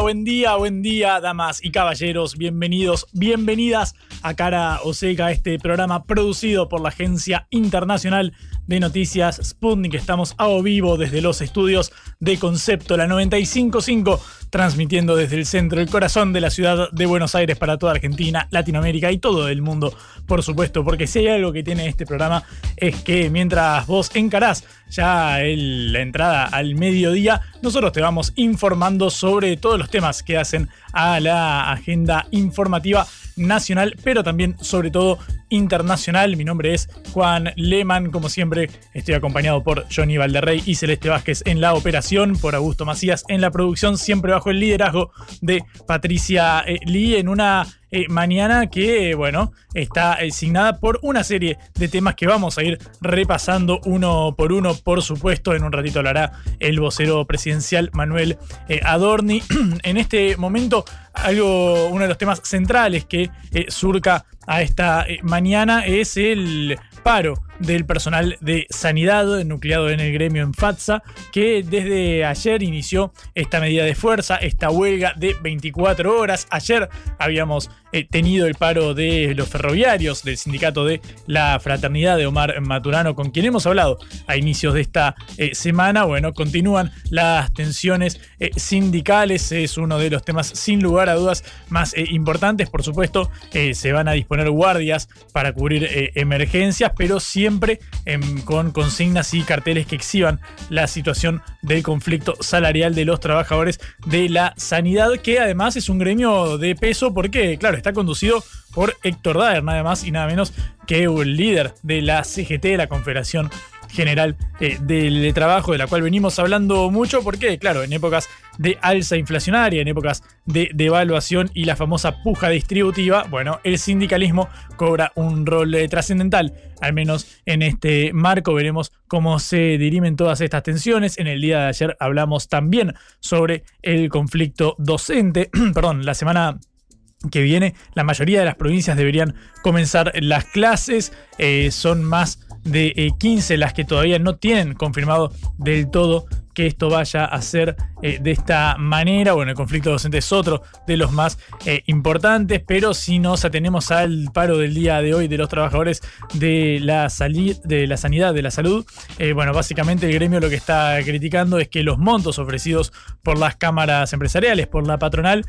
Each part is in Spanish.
Buen día, buen día, damas y caballeros. Bienvenidos, bienvenidas a Cara Oseca, este programa producido por la Agencia Internacional de Noticias Sputnik. Estamos a vivo desde los estudios de Concepto, la 955, transmitiendo desde el centro, el corazón de la ciudad de Buenos Aires para toda Argentina, Latinoamérica y todo el mundo, por supuesto, porque si hay algo que tiene este programa es que mientras vos encarás ya el- la entrada al mediodía, nosotros te vamos informando sobre todos los temas que hacen a la agenda informativa nacional, pero también sobre todo internacional. Mi nombre es Juan Leman, como siempre estoy acompañado por Johnny Valderrey y Celeste Vázquez en la operación, por Augusto Macías en la producción, siempre bajo el liderazgo de Patricia eh, Lee en una eh, mañana que, eh, bueno, está asignada por una serie de temas que vamos a ir repasando uno por uno, por supuesto. En un ratito hablará el vocero presidencial Manuel eh, Adorni. en este momento, algo, uno de los temas centrales que eh, surca a esta eh, mañana es el paro del personal de sanidad nucleado en el gremio en FATSA, que desde ayer inició esta medida de fuerza, esta huelga de 24 horas. Ayer habíamos eh, tenido el paro de los ferroviarios, del sindicato de la fraternidad de Omar Maturano, con quien hemos hablado a inicios de esta eh, semana. Bueno, continúan las tensiones eh, sindicales, es uno de los temas sin lugar a dudas más importantes. Por supuesto, se van a disponer guardias para cubrir emergencias, pero siempre em, con consignas y carteles que exhiban la situación del conflicto salarial de los trabajadores de la sanidad, que además es un gremio de peso porque, claro, está conducido por Héctor Daer, nada más y nada menos que el líder de la CGT, la Confederación General eh, del Trabajo, de la cual venimos hablando mucho, porque, claro, en épocas de alza inflacionaria, en épocas de devaluación y la famosa puja distributiva, bueno, el sindicalismo cobra un rol eh, trascendental, al menos en este marco. Veremos cómo se dirimen todas estas tensiones. En el día de ayer hablamos también sobre el conflicto docente, perdón, la semana que viene, la mayoría de las provincias deberían comenzar las clases. Eh, son más de eh, 15 las que todavía no tienen confirmado del todo que esto vaya a ser eh, de esta manera. Bueno, el conflicto docente es otro de los más eh, importantes, pero si nos atenemos al paro del día de hoy de los trabajadores de la, de la sanidad, de la salud, eh, bueno, básicamente el gremio lo que está criticando es que los montos ofrecidos por las cámaras empresariales, por la patronal,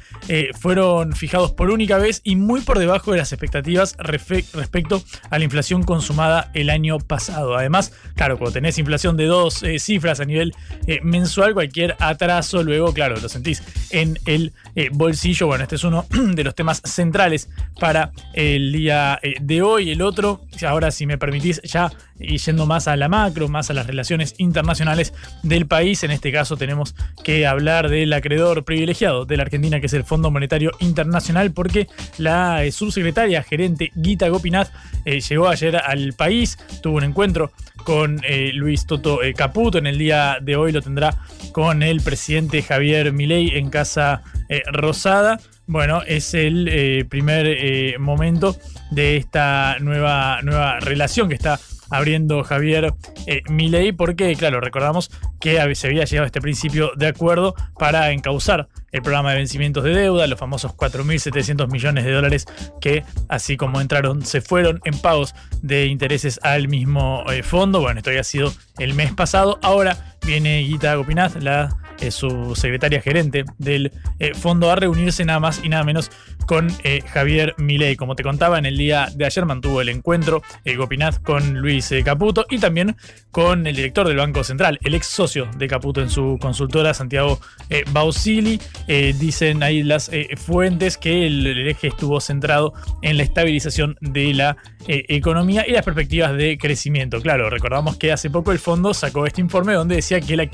fueron fijados por única vez y muy por debajo de las expectativas respecto a la inflación consumada el año pasado. Además, claro, cuando tenés inflación de dos cifras a nivel eh, mensual, cualquier atraso luego, claro, lo sentís en el eh, bolsillo. Bueno, este es uno de los temas centrales para el día eh, de hoy. El otro, ahora si me permitís, ya yendo más a la macro, más a las relaciones internacionales del país, en este caso tenemos que hablar del acreedor privilegiado de la Argentina, que es el Fondo Monetario Internacional, porque la subsecretaria gerente Gita Gopinath llegó ayer al país, tuvo un encuentro con eh, Luis Toto eh, Caputo. En el día de hoy lo tendrá con el presidente Javier Milei en Casa eh, Rosada. bueno, es el primer momento de esta nueva, nueva relación que está abriendo Javier eh, porque, claro, recordamos que se había llegado a este principio de acuerdo para encauzar el programa de vencimientos de deuda, los famosos 4.700 millones de dólares que, así como entraron, se fueron en pagos de intereses al mismo eh, fondo. Bueno, esto había sido el mes pasado. Ahora viene Guita Gopinath, la eh, su secretaria gerente del eh, fondo, a reunirse nada más y nada menos con eh, Javier Milei. Como te contaba, en el día de ayer mantuvo el encuentro eh, Gopinath con Luis eh, Caputo y también con el director del Banco Central, el ex socio de Caputo en su consultora, Santiago eh, Bausili. Dicen ahí las fuentes que el, el eje estuvo centrado en la estabilización de la economía y las perspectivas de crecimiento. Claro, recordamos que hace poco el fondo sacó este informe donde decía que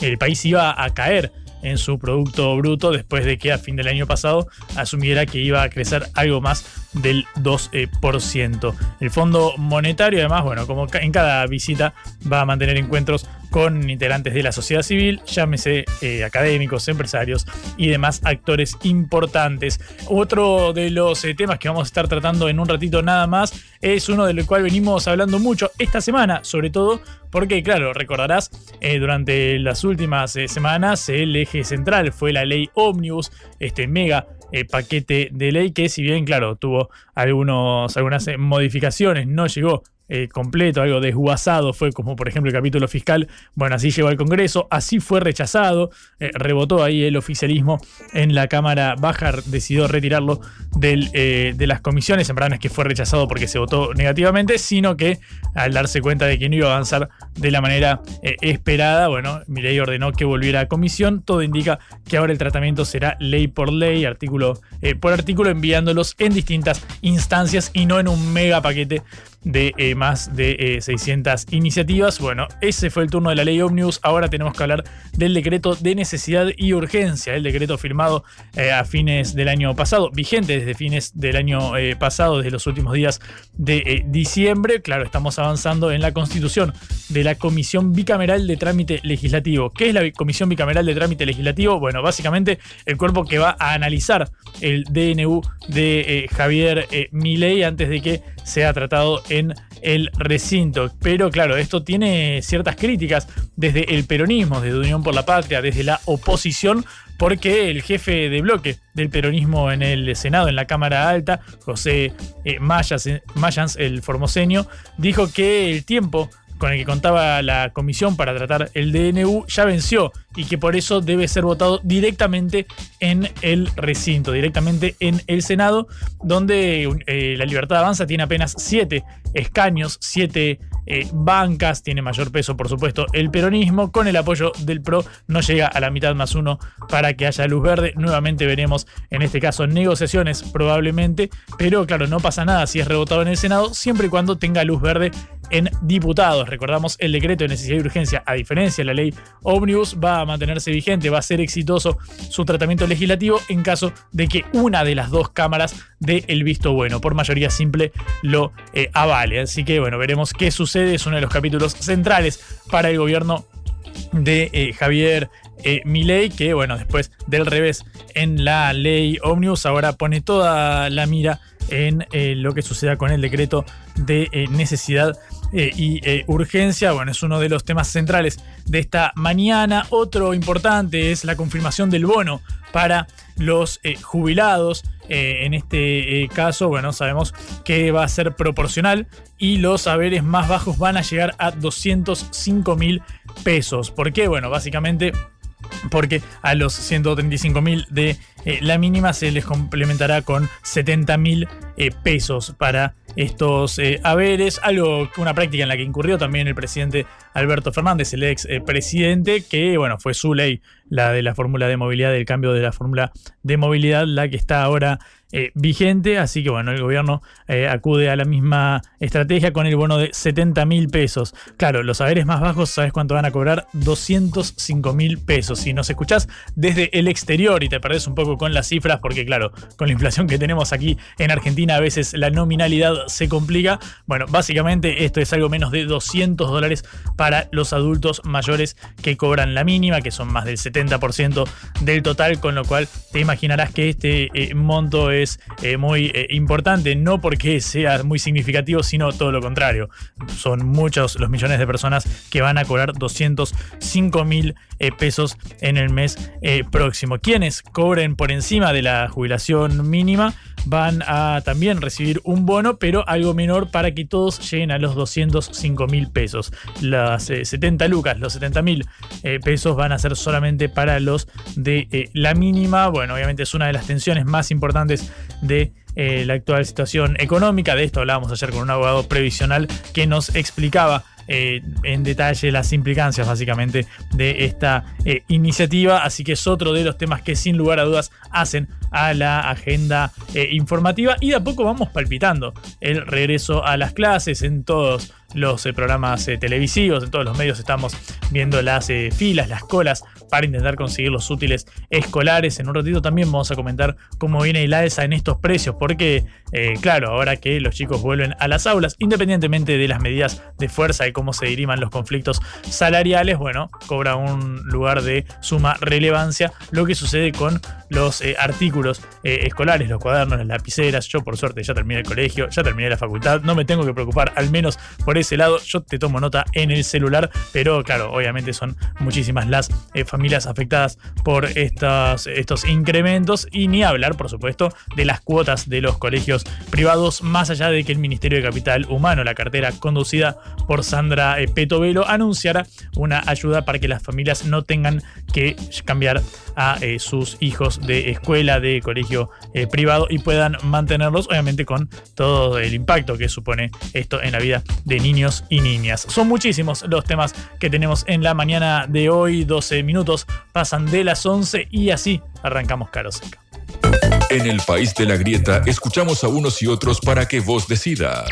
el país iba a caer en su Producto Bruto después de que a fin del año pasado asumiera que iba a crecer algo más del 2%. El Fondo Monetario, además, bueno, como en cada visita, va a mantener encuentros con integrantes de la sociedad civil, llámese eh, académicos, empresarios y demás actores importantes. Otro de los eh, temas que vamos a estar tratando en un ratito nada más es uno del cual venimos hablando mucho esta semana, sobre todo porque, claro, recordarás, eh, durante las últimas semanas el eje central fue la ley Omnibus, este mega paquete de ley que si bien, claro, tuvo algunos, algunas modificaciones, no llegó eh, completo, algo desguazado, fue como por ejemplo el capítulo fiscal, bueno, así llegó al Congreso, así fue rechazado, eh, rebotó ahí el oficialismo en la Cámara Baja, decidió retirarlo del, eh, de las comisiones, en verdad no es que fue rechazado porque se votó negativamente, sino que al darse cuenta de que no iba a avanzar de la manera esperada, bueno, Milei ordenó que volviera a comisión, todo indica que ahora el tratamiento será ley por ley, artículo por artículo, enviándolos en distintas instancias y no en un mega paquete de eh, más de eh, 600 iniciativas. Bueno, ese fue el turno de la ley Omnibus. Ahora tenemos que hablar del decreto de necesidad y urgencia. El decreto firmado eh, a fines del año pasado, vigente desde fines del año eh, pasado, desde los últimos días de diciembre. Claro, estamos avanzando en la constitución de la Comisión Bicameral de Trámite Legislativo. ¿Qué es la Comisión Bicameral de Trámite Legislativo? Bueno, básicamente el cuerpo que va a analizar el DNU de Javier Milei antes de que sea tratado en el recinto. Pero claro, esto tiene ciertas críticas desde el peronismo, desde Unión por la Patria, desde la oposición, porque el jefe de bloque del peronismo en el Senado, en la Cámara Alta, José eh, Mayas- Mayans, el formoseño, dijo que el tiempo con el que contaba la comisión para tratar el DNU ya venció y que por eso debe ser votado directamente en el recinto, directamente en el Senado, donde eh, la Libertad Avanza tiene apenas siete escaños, siete eh, bancas, tiene mayor peso por supuesto el peronismo, con el apoyo del PRO no llega a la mitad más uno para que haya luz verde, nuevamente veremos en este caso negociaciones probablemente, pero claro, no pasa nada si es rebotado en el Senado, siempre y cuando tenga luz verde en diputados. Recordamos el decreto de necesidad y urgencia, a diferencia de la ley Omnibus, va a mantenerse vigente, va a ser exitoso su tratamiento legislativo en caso de que una de las dos cámaras dé el visto bueno, por mayoría simple lo eh, avale. Así que bueno, veremos qué sucede, es uno de los capítulos centrales para el gobierno de eh, Javier eh, Milei, que bueno, después del revés en la ley Omnibus, ahora pone toda la mira en eh, lo que suceda con el decreto de eh, necesidad eh, y urgencia. Bueno, es uno de los temas centrales de esta mañana. Otro importante es la confirmación del bono para los jubilados. En este caso, bueno, sabemos que va a ser proporcional y los saberes más bajos van a llegar a 205 mil pesos. ¿Por qué? Bueno, básicamente porque a los 135 mil de eh, la mínima se les complementará con 70 mil eh, pesos para estos eh, haberes, algo una práctica en la que incurrió también el presidente Alberto Fernández, el ex eh, presidente, que bueno, fue su ley, la de la fórmula de movilidad, del cambio de la fórmula de movilidad, la que está ahora eh, vigente, así que bueno, el gobierno eh, acude a la misma estrategia con el bono de 70 mil pesos. Claro, los haberes más bajos, ¿sabes cuánto van a cobrar? 205 mil pesos. Si nos escuchás desde el exterior y te perdés un poco con las cifras, porque claro, con la inflación que tenemos aquí en Argentina a veces la nominalidad se complica. Bueno, básicamente esto es algo menos de 200 dólares para los adultos mayores que cobran la mínima, que son más del 70% del total, con lo cual te imaginarás que este eh, monto es eh, muy eh, importante, no porque sea muy significativo, sino todo lo contrario. Son muchos los millones de personas que van a cobrar 205 mil pesos en el mes próximo. Quienes cobren por encima de la jubilación mínima van a también recibir un bono, pero algo menor para que todos lleguen a los 205 mil pesos. Las 70 lucas, los 70 mil pesos van a ser solamente para los de la mínima. Bueno, obviamente es una de las tensiones más importantes de eh, la actual situación económica. De esto hablábamos ayer con un abogado previsional que nos explicaba eh, en detalle las implicancias básicamente de esta eh, iniciativa. Así que es otro de los temas que sin lugar a dudas hacen a la agenda informativa y de a poco vamos palpitando el regreso a las clases en todos los programas televisivos, en todos los medios estamos viendo las filas, las colas para intentar conseguir los útiles escolares. En un ratito también vamos a comentar cómo viene el alza en estos precios, porque, eh, claro, ahora que los chicos vuelven a las aulas, independientemente de las medidas de fuerza y cómo se diriman los conflictos salariales, bueno, cobra un lugar de suma relevancia lo que sucede con los eh, artículos eh, escolares, los cuadernos, las lapiceras. Yo, por suerte, ya terminé el colegio, ya terminé la facultad, no me tengo que preocupar, al menos por ese lado. Yo te tomo nota en el celular, pero claro, obviamente son muchísimas las familias afectadas por estos, estos incrementos y ni hablar, por supuesto, de las cuotas de los colegios privados, más allá de que el Ministerio de Capital Humano, la cartera conducida por Sandra eh, Petovelo, anunciara una ayuda para que las familias no tengan que cambiar a eh, sus hijos de escuela, de colegio eh, privado y puedan mantenerlos, obviamente con todo el impacto que supone esto en la vida de niños y niñas. Son muchísimos los temas que tenemos en la mañana de hoy, 12 minutos pasan de las 11 y así arrancamos Caro. En el país de la grieta escuchamos a unos y otros para que vos decidas.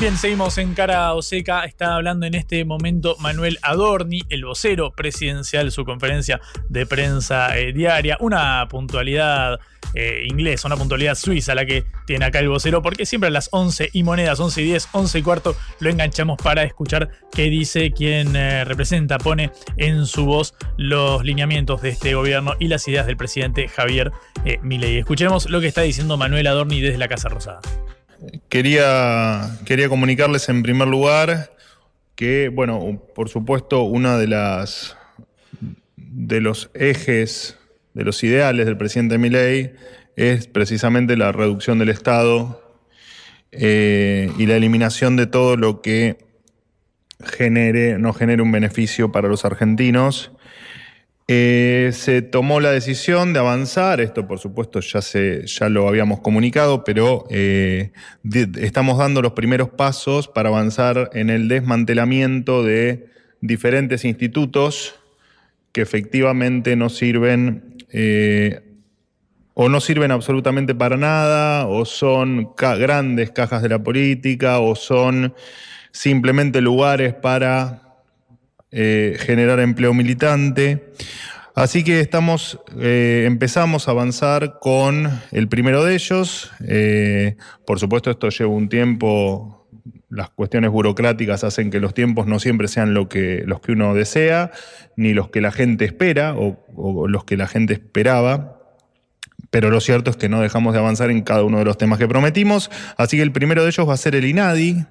Bien, seguimos en Cara Oseca. Está hablando en este momento Manuel Adorni, el vocero presidencial, su conferencia de prensa eh, diaria. Una puntualidad eh, inglesa, una puntualidad suiza la que tiene acá el vocero, porque siempre a las 11 y monedas, 11 y 10, 11 y cuarto, lo enganchamos para escuchar qué dice quien eh, representa, pone en su voz los lineamientos de este gobierno y las ideas del presidente Javier Milei. Escuchemos lo que está diciendo Manuel Adorni desde la Casa Rosada. Quería, quería comunicarles en primer lugar que, bueno, por supuesto, una de las de los ejes, de los ideales del presidente Milei es precisamente la reducción del Estado eh, y la eliminación de todo lo que genere, no genere un beneficio para los argentinos eh, se tomó la decisión de avanzar, esto por supuesto ya, se, ya lo habíamos comunicado, pero eh, estamos dando los primeros pasos para avanzar en el desmantelamiento de diferentes institutos que efectivamente no sirven eh, o no sirven absolutamente para nada, o son grandes cajas de la política, o son simplemente lugares para eh, generar empleo militante. Así que estamos, eh, empezamos a avanzar con el primero de ellos. Eh, por supuesto, esto lleva un tiempo. Las cuestiones burocráticas hacen que los tiempos no siempre sean lo que, los que uno desea, ni los que la gente espera o, o los que la gente esperaba. Pero lo cierto es que no dejamos de avanzar en cada uno de los temas que prometimos. Así que el primero de ellos va a ser el INADI.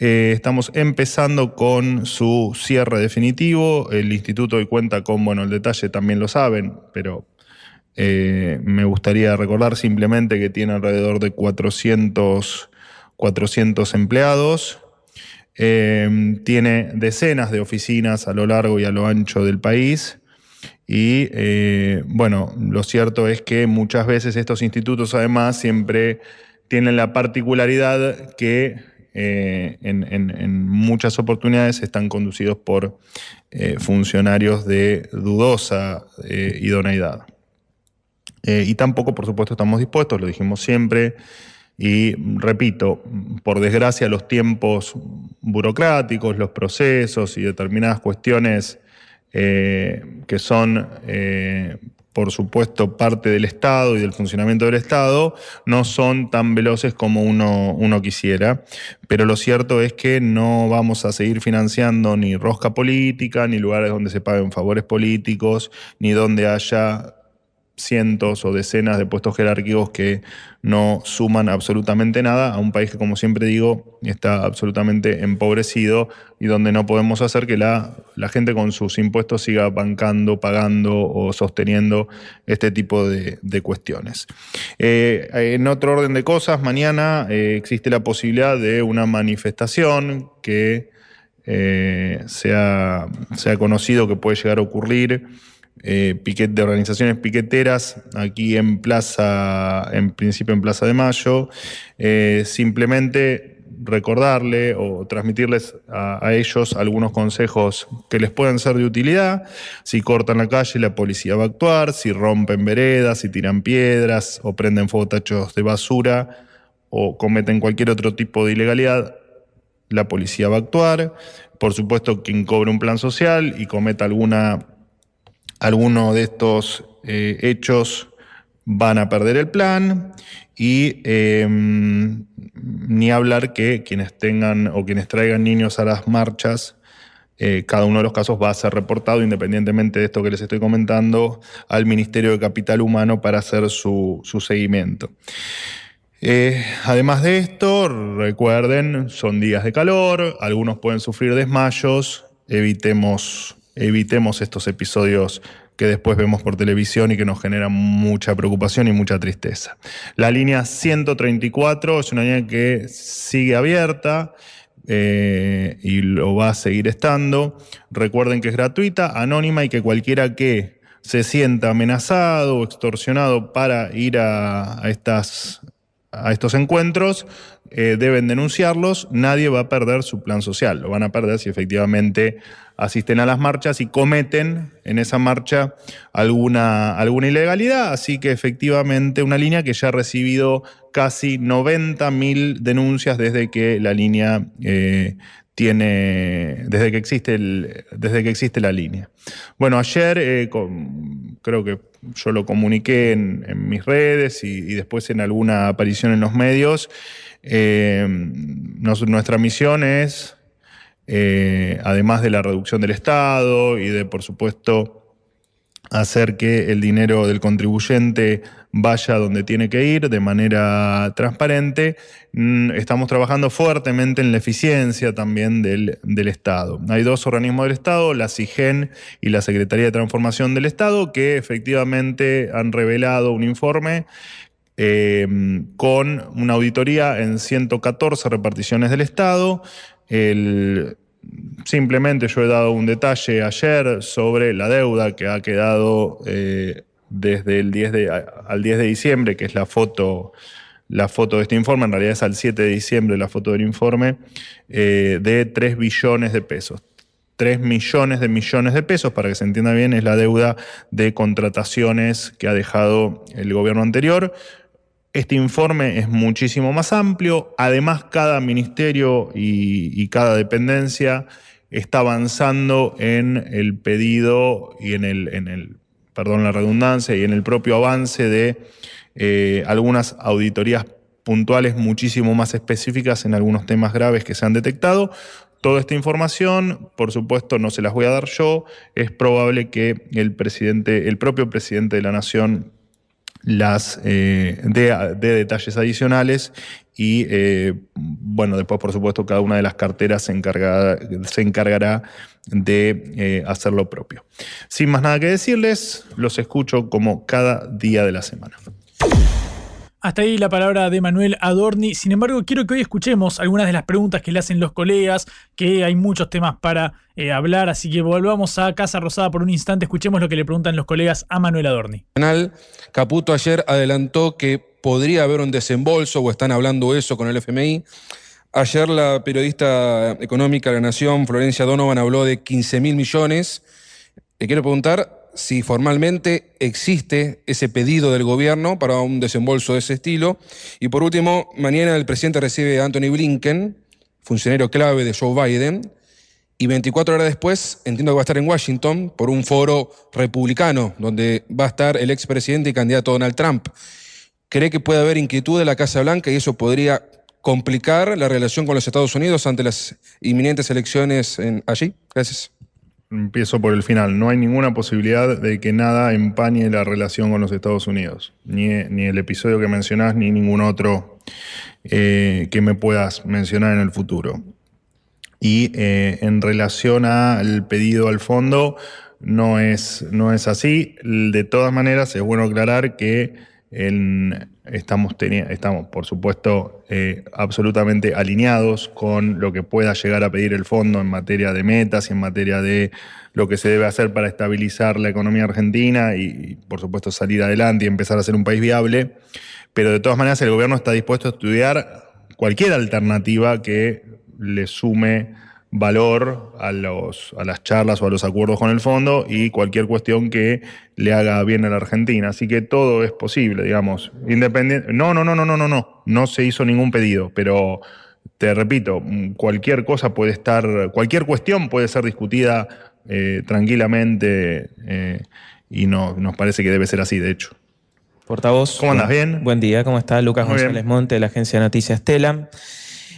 Eh, estamos empezando con su cierre definitivo. El instituto hoy cuenta con, bueno, el detalle también lo saben, pero eh, me gustaría recordar simplemente que tiene alrededor de 400, 400 empleados. Eh, tiene decenas de oficinas a lo largo y a lo ancho del país. Y bueno, lo cierto es que muchas veces estos institutos además siempre tienen la particularidad que eh, en, muchas oportunidades están conducidos por eh, funcionarios de dudosa eh, idoneidad. y tampoco, por supuesto, estamos dispuestos, lo dijimos siempre, y repito, por desgracia los tiempos burocráticos, los procesos y determinadas cuestiones que son, por supuesto, parte del Estado y del funcionamiento del Estado, no son tan veloces como uno, uno quisiera. Pero lo cierto es que no vamos a seguir financiando ni rosca política, ni lugares donde se paguen favores políticos, ni donde haya cientos o decenas de puestos jerárquicos que no suman absolutamente nada a un país que, como siempre digo, está absolutamente empobrecido y donde no podemos hacer que la, la gente con sus impuestos siga bancando, pagando o sosteniendo este tipo de, de cuestiones. Eh, en otro orden de cosas, mañana eh, existe la posibilidad de una manifestación que eh, se, ha, se ha conocido que puede llegar a ocurrir eh, de organizaciones piqueteras aquí en Plaza, en principio en Plaza de Mayo. Eh, simplemente recordarle o transmitirles a, ellos algunos consejos que les puedan ser de utilidad. Si cortan la calle, la policía va a actuar. Si rompen veredas, si tiran piedras o prenden fuego de basura o cometen cualquier otro tipo de ilegalidad, la policía va a actuar. Por supuesto, quien cobre un plan social y cometa alguna algunos de estos eh, hechos van a perder el plan y em, ni hablar que quienes tengan o quienes traigan niños a las marchas, eh, cada uno de los casos va a ser reportado independientemente de esto que les estoy comentando al Ministerio de Capital Humano para hacer su, seguimiento. Eh, además de esto, recuerden, son días de calor, algunos pueden sufrir desmayos, evitemos evitemos estos episodios que después vemos por televisión y que nos generan mucha preocupación y mucha tristeza. La línea 134 es una línea que sigue abierta. Eh, y lo va a seguir estando. Recuerden que es gratuita, anónima y que cualquiera que se sienta amenazado o extorsionado para ir a, estas, a estos encuentros, eh, deben denunciarlos. Nadie va a perder su plan social. Lo van a perder si efectivamente asisten a las marchas y cometen en esa marcha alguna, alguna ilegalidad. Así que efectivamente una línea que ya ha recibido casi 90.000 denuncias desde que la línea eh, tiene, desde que, existe el, desde que existe la línea. Bueno, ayer eh, creo que yo lo comuniqué en, mis redes y, después en alguna aparición en los medios. Eh, nuestra misión es eh, además de la reducción del Estado y de, por supuesto, hacer que el dinero del contribuyente vaya donde tiene que ir de manera transparente. Mm, estamos trabajando fuertemente en la eficiencia también del, Estado. Hay dos organismos del Estado, la CIGEN y la Secretaría de Transformación del Estado, que efectivamente han revelado un informe eh, con una auditoría en 114 reparticiones del Estado, simplemente yo he dado un detalle ayer sobre la deuda que ha quedado eh, desde el 10 de, al 10 de diciembre, que es la foto, la foto de este informe, en realidad es al 7 de diciembre la foto del informe, eh, de 3 billones de pesos. 3 millones de millones de pesos, para que se entienda bien, es la deuda de contrataciones que ha dejado el gobierno anterior. Este informe es muchísimo más amplio, además cada ministerio y, cada dependencia está avanzando en el pedido y en el, en el, perdón la redundancia, y en el propio avance de eh, algunas auditorías puntuales muchísimo más específicas en algunos temas graves que se han detectado. Toda esta información, por supuesto, no se las voy a dar yo. Es probable que el presidente, el propio presidente de la Nación las eh, de, detalles adicionales y eh, bueno, después por supuesto cada una de las carteras se, se encargará de eh, hacer lo propio. Sin más nada que decirles, los escucho como cada día de la semana. Hasta ahí la palabra de Manuel Adorni. Sin embargo, quiero que hoy escuchemos algunas de las preguntas que le hacen los colegas, que hay muchos temas para eh, hablar, así que volvamos a Casa Rosada por un instante, escuchemos lo que le preguntan los colegas a Manuel Adorni. Caputo ayer adelantó que podría haber un desembolso, o están hablando eso con el FMI. Ayer la periodista económica de la Nación, Florencia Donovan, habló de 15 mil millones. Le quiero preguntar si formalmente existe ese pedido del gobierno para un desembolso de ese estilo. Y por último, mañana el presidente recibe a Anthony Blinken, funcionario clave de Joe Biden, Y 24 horas después, entiendo que va a estar en Washington por un foro republicano, donde va a estar el expresidente y candidato Donald Trump. ¿Cree que puede haber inquietud de la Casa Blanca y eso podría complicar la relación con los Estados Unidos ante las inminentes elecciones en, allí? Gracias. Empiezo por el final. No hay ninguna posibilidad de que nada empañe la relación con los Estados Unidos. Ni, ni el episodio que mencionás, ni ningún otro eh, que me puedas mencionar en el futuro. Y eh, en relación al pedido al fondo, no es, no es así. De todas maneras, es bueno aclarar que estamos, por supuesto, eh, absolutamente alineados con lo que pueda llegar a pedir el fondo en materia de metas y en materia de lo que se debe hacer para estabilizar la economía argentina y, por supuesto, salir adelante y empezar a ser un país viable. Pero de todas maneras, el gobierno está dispuesto a estudiar cualquier alternativa que le sume valor a, los, a las charlas o a los acuerdos con el fondo y cualquier cuestión que le haga bien a la Argentina. Así que todo es posible, digamos. Independiente. No, no, no, no, no, no, no. No se hizo ningún pedido, pero te repito, cualquier cosa puede estar, cualquier cuestión puede ser discutida eh, tranquilamente eh, y no, nos parece que debe ser así, de hecho. Portavoz. ¿Cómo andas? ¿Bien? Buen día, ¿cómo está? Lucas González Monte, de la agencia Noticias Estela.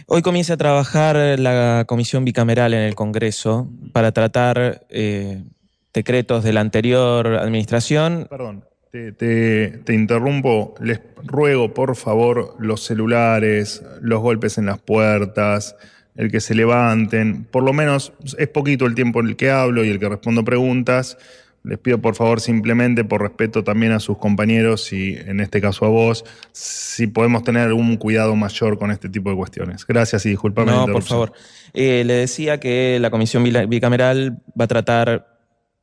Hoy comienza a trabajar la comisión bicameral en el Congreso para tratar eh, decretos de la anterior administración. Perdón, te, interrumpo. Les ruego, por favor, los celulares, los golpes en las puertas, el que se levanten. Por lo menos es poquito el tiempo en el que hablo y el que respondo preguntas. Les pido por favor simplemente por respeto también a sus compañeros y en este caso a vos, si podemos tener algún cuidado mayor con este tipo de cuestiones. Gracias y disculpame. No, por favor. Eh, le decía que la comisión bicameral va a tratar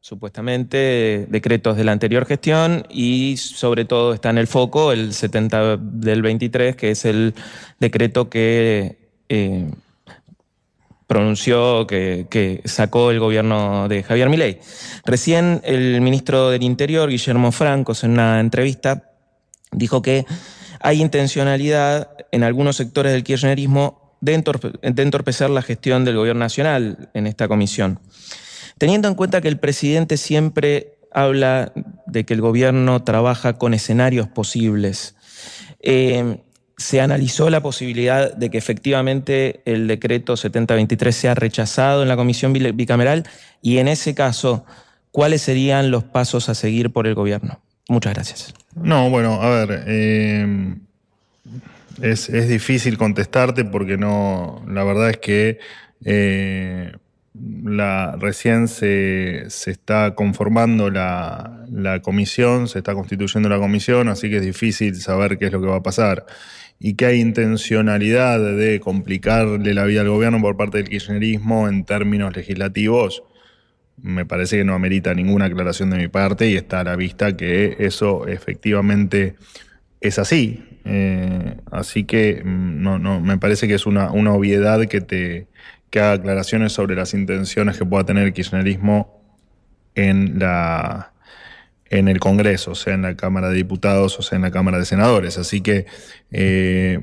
supuestamente decretos de la anterior gestión y sobre todo está en el foco el 70 del 23, que es el decreto que... Eh, pronunció, que, sacó el gobierno de Javier Milei. Recién el ministro del Interior, Guillermo Francos, en una entrevista, dijo que hay intencionalidad en algunos sectores del kirchnerismo de, entorpecer la gestión del gobierno nacional en esta comisión. Teniendo en cuenta que el presidente siempre habla de que el gobierno trabaja con escenarios posibles, eh, se analizó la posibilidad de que efectivamente el decreto 7023 sea rechazado en la comisión bicameral y en ese caso, ¿cuáles serían los pasos a seguir por el gobierno? Muchas gracias. No, bueno, a ver, eh, es, difícil contestarte porque no, la verdad es que eh, la, recién se, está conformando la, la comisión, se está constituyendo la comisión, así que es difícil saber qué es lo que va a pasar y que hay intencionalidad de complicarle la vida al gobierno por parte del kirchnerismo en términos legislativos, me parece que no amerita ninguna aclaración de mi parte y está a la vista que eso efectivamente es así. Eh, así que mm, no, no, me parece que es una, una obviedad que te que haga aclaraciones sobre las intenciones que pueda tener el kirchnerismo en la, en el Congreso, sea en la Cámara de Diputados o sea en la Cámara de Senadores. Así que, eh,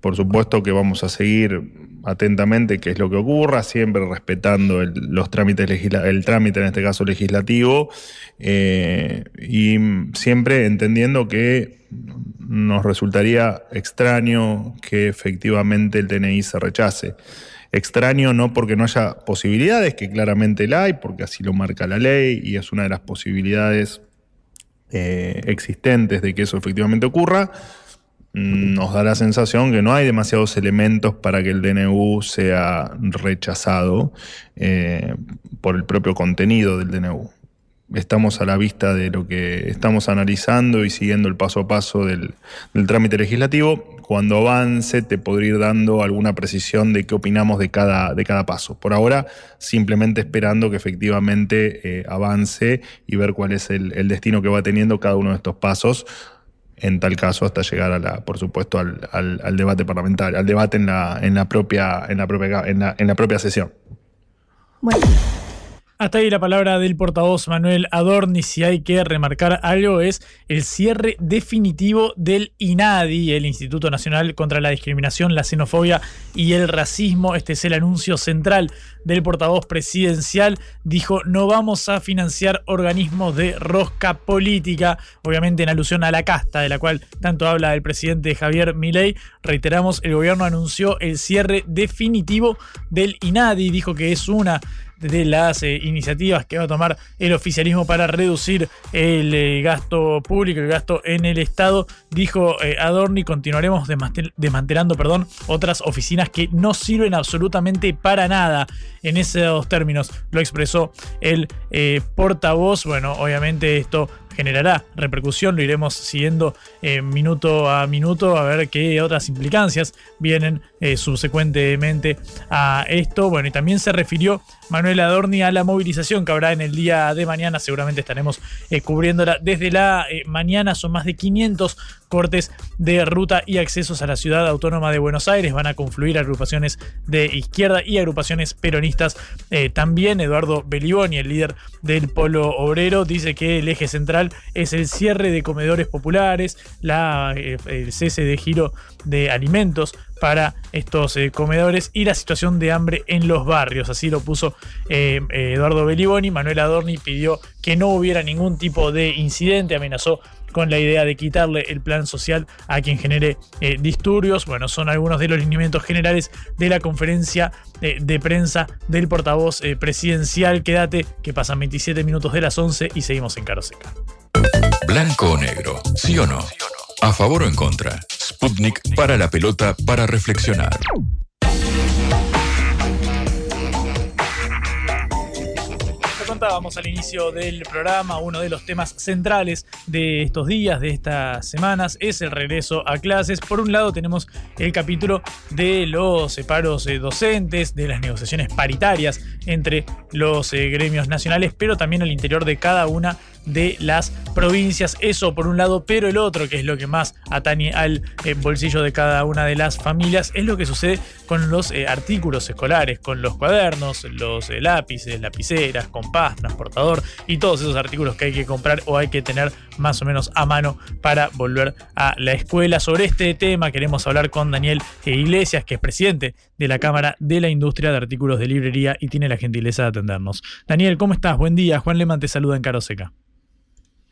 por supuesto que vamos a seguir atentamente qué es lo que ocurra, siempre respetando el, los trámites el trámite, en este caso legislativo, eh, y siempre entendiendo que nos resultaría extraño que efectivamente el TNI se rechace. Extraño no porque no haya posibilidades, que claramente la hay, porque así lo marca la ley y es una de las posibilidades eh, existentes de que eso efectivamente ocurra, mm, nos da la sensación que no hay demasiados elementos para que el DNU sea rechazado eh, por el propio contenido del DNU estamos a la vista de lo que estamos analizando y siguiendo el paso a paso del, trámite legislativo. Cuando avance te podré ir dando alguna precisión de qué opinamos de cada, de cada paso. Por ahora, simplemente esperando que efectivamente eh, avance y ver cuál es el, destino que va teniendo cada uno de estos pasos. En tal caso, hasta llegar a por supuesto, al, debate parlamentario, al debate en la, en la propia, en la propia, en la propia sesión. Bueno. Hasta ahí la palabra del portavoz Manuel Adorni. Si hay que remarcar algo, es el cierre definitivo del INADI, el Instituto Nacional contra la Discriminación, la Xenofobia y el Racismo. Este es el anuncio central del portavoz presidencial. Dijo: No vamos a financiar organismos de rosca política, obviamente en alusión a la casta, de la cual tanto habla el presidente Javier Milei. Reiteramos, el gobierno anunció el cierre definitivo del INADI. Dijo que es una de las eh, iniciativas que va a tomar el oficialismo para reducir el eh, gasto público, el gasto en el Estado, dijo eh, Adorni, continuaremos desmantelando perdón, otras oficinas que no sirven absolutamente para nada. En esos términos lo expresó el portavoz. Bueno, obviamente esto generará repercusión, lo iremos siguiendo eh, minuto a minuto a ver qué otras implicancias vienen eh, subsecuentemente a esto. Bueno, y también se refirió Manuel Adorni a la movilización que habrá en el día de mañana, seguramente estaremos eh, cubriéndola desde la mañana, son más de 500 cortes de ruta y accesos a la ciudad autónoma de Buenos Aires, van a confluir agrupaciones de izquierda y agrupaciones peronistas también. Eduardo Beliboni, el líder del Polo Obrero, dice que el eje central es el cierre de comedores populares, la, eh, el cese de giro de alimentos para estos eh, comedores y la situación de hambre en los barrios. Así lo puso eh, Eduardo Beliboni. Manuel Adorni pidió que no hubiera ningún tipo de incidente, amenazó con la idea de quitarle el plan social a quien genere disturbios. Bueno, son algunos de los lineamientos generales de la conferencia de prensa del portavoz presidencial. Quédate, que pasan 27 minutos de las 11 y seguimos en Caro Seca. Blanco o negro, ¿sí o no? ¿A favor o en contra? Sputnik para la pelota para reflexionar. Contábamos al inicio del programa, uno de los temas centrales de estos días, de estas semanas, es el regreso a clases. Por un lado tenemos el capítulo de los separos eh, docentes, de las negociaciones paritarias entre los eh, gremios nacionales, pero también al interior de cada una de las provincias. Eso por un lado, pero el otro, que es lo que más atañe al eh, bolsillo de cada una de las familias, es lo que sucede con los artículos escolares, con los cuadernos, los lápices, lapiceras, compás transportador y todos esos artículos que hay que comprar o hay que tener más o menos a mano para volver a la escuela. Sobre este tema queremos hablar con Daniel Iglesias, que es presidente de la Cámara de la Industria de Artículos de Librería y tiene la gentileza de atendernos. Daniel, ¿cómo estás? Buen día. Juan Leman te saluda en Caroseca.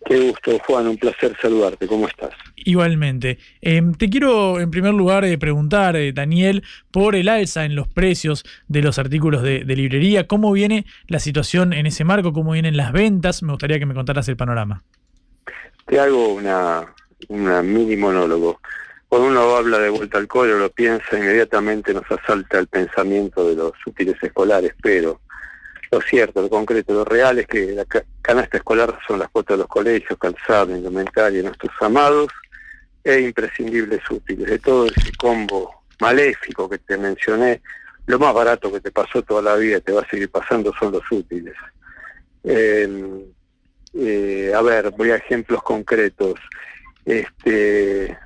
Qué gusto, Juan, un placer saludarte. ¿Cómo estás? Igualmente. Em, te quiero en primer lugar eh, preguntar, eh, Daniel, por el alza en los precios de los artículos de, librería. ¿Cómo viene la situación en ese marco? ¿Cómo vienen las ventas? Me gustaría que me contaras el panorama. Te hago una, una mini monólogo. Cuando uno habla de vuelta al cole, lo piensa, inmediatamente nos asalta el pensamiento de los útiles escolares, pero lo cierto, lo concreto, lo real es que la canasta escolar son las cuotas de los colegios, calzado, indumentaria, nuestros amados e imprescindibles útiles. De todo ese combo maléfico que te mencioné, lo más barato que te pasó toda la vida y te va a seguir pasando son los útiles. Em, eh, a ver, voy a ejemplos concretos. Este,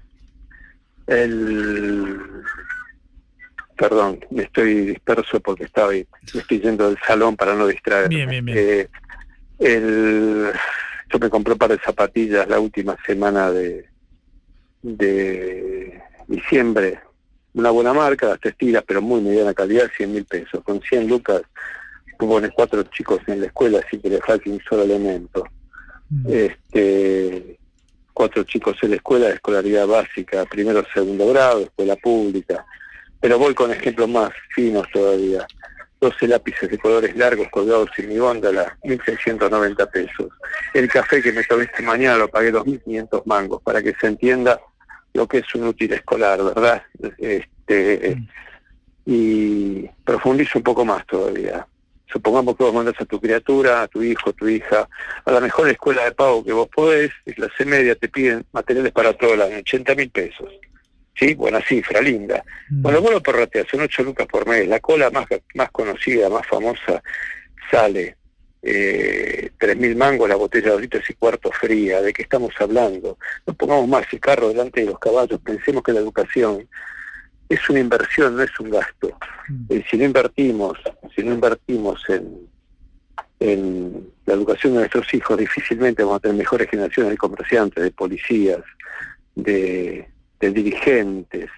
el Perdón, me estoy disperso porque estaba me estoy yendo del salón para no distraerme. Bien, bien, bien. Eh, el, yo me compré para de zapatillas la última semana de, de diciembre. Una buena marca, las textilas, pero muy mediana calidad, 100 mil pesos. Con 100 lucas, tú pones cuatro chicos en la escuela, así que le falta un solo elemento. Mm. Este, cuatro chicos en la escuela de escolaridad básica, primero segundo grado, escuela pública pero voy con ejemplos más finos todavía. 12 lápices de colores largos colgados en mi góndola, 1.690 pesos. El café que me tomé esta mañana lo pagué 2.500 mangos, para que se entienda lo que es un útil escolar, ¿verdad? Este, y profundizo un poco más todavía. Supongamos que vos mandas a tu criatura, a tu hijo, a tu hija, a la mejor escuela de pago que vos podés, y clase media te piden materiales para todo el año, 80 mil pesos. ¿Sí? Buena cifra, linda. Mm. Bueno, vos lo porrateas, son 8 lucas por mes. La cola más, más conocida, más famosa, sale eh, 3.000 mangos la botella de 2 litros y cuarto fría. ¿De qué estamos hablando? No pongamos más el carro delante de los caballos, pensemos que la educación es una inversión, no es un gasto. Mm. si no invertimos, si no invertimos en, en la educación de nuestros hijos, difícilmente vamos a tener mejores generaciones de comerciantes, de policías, de, de dirigentes.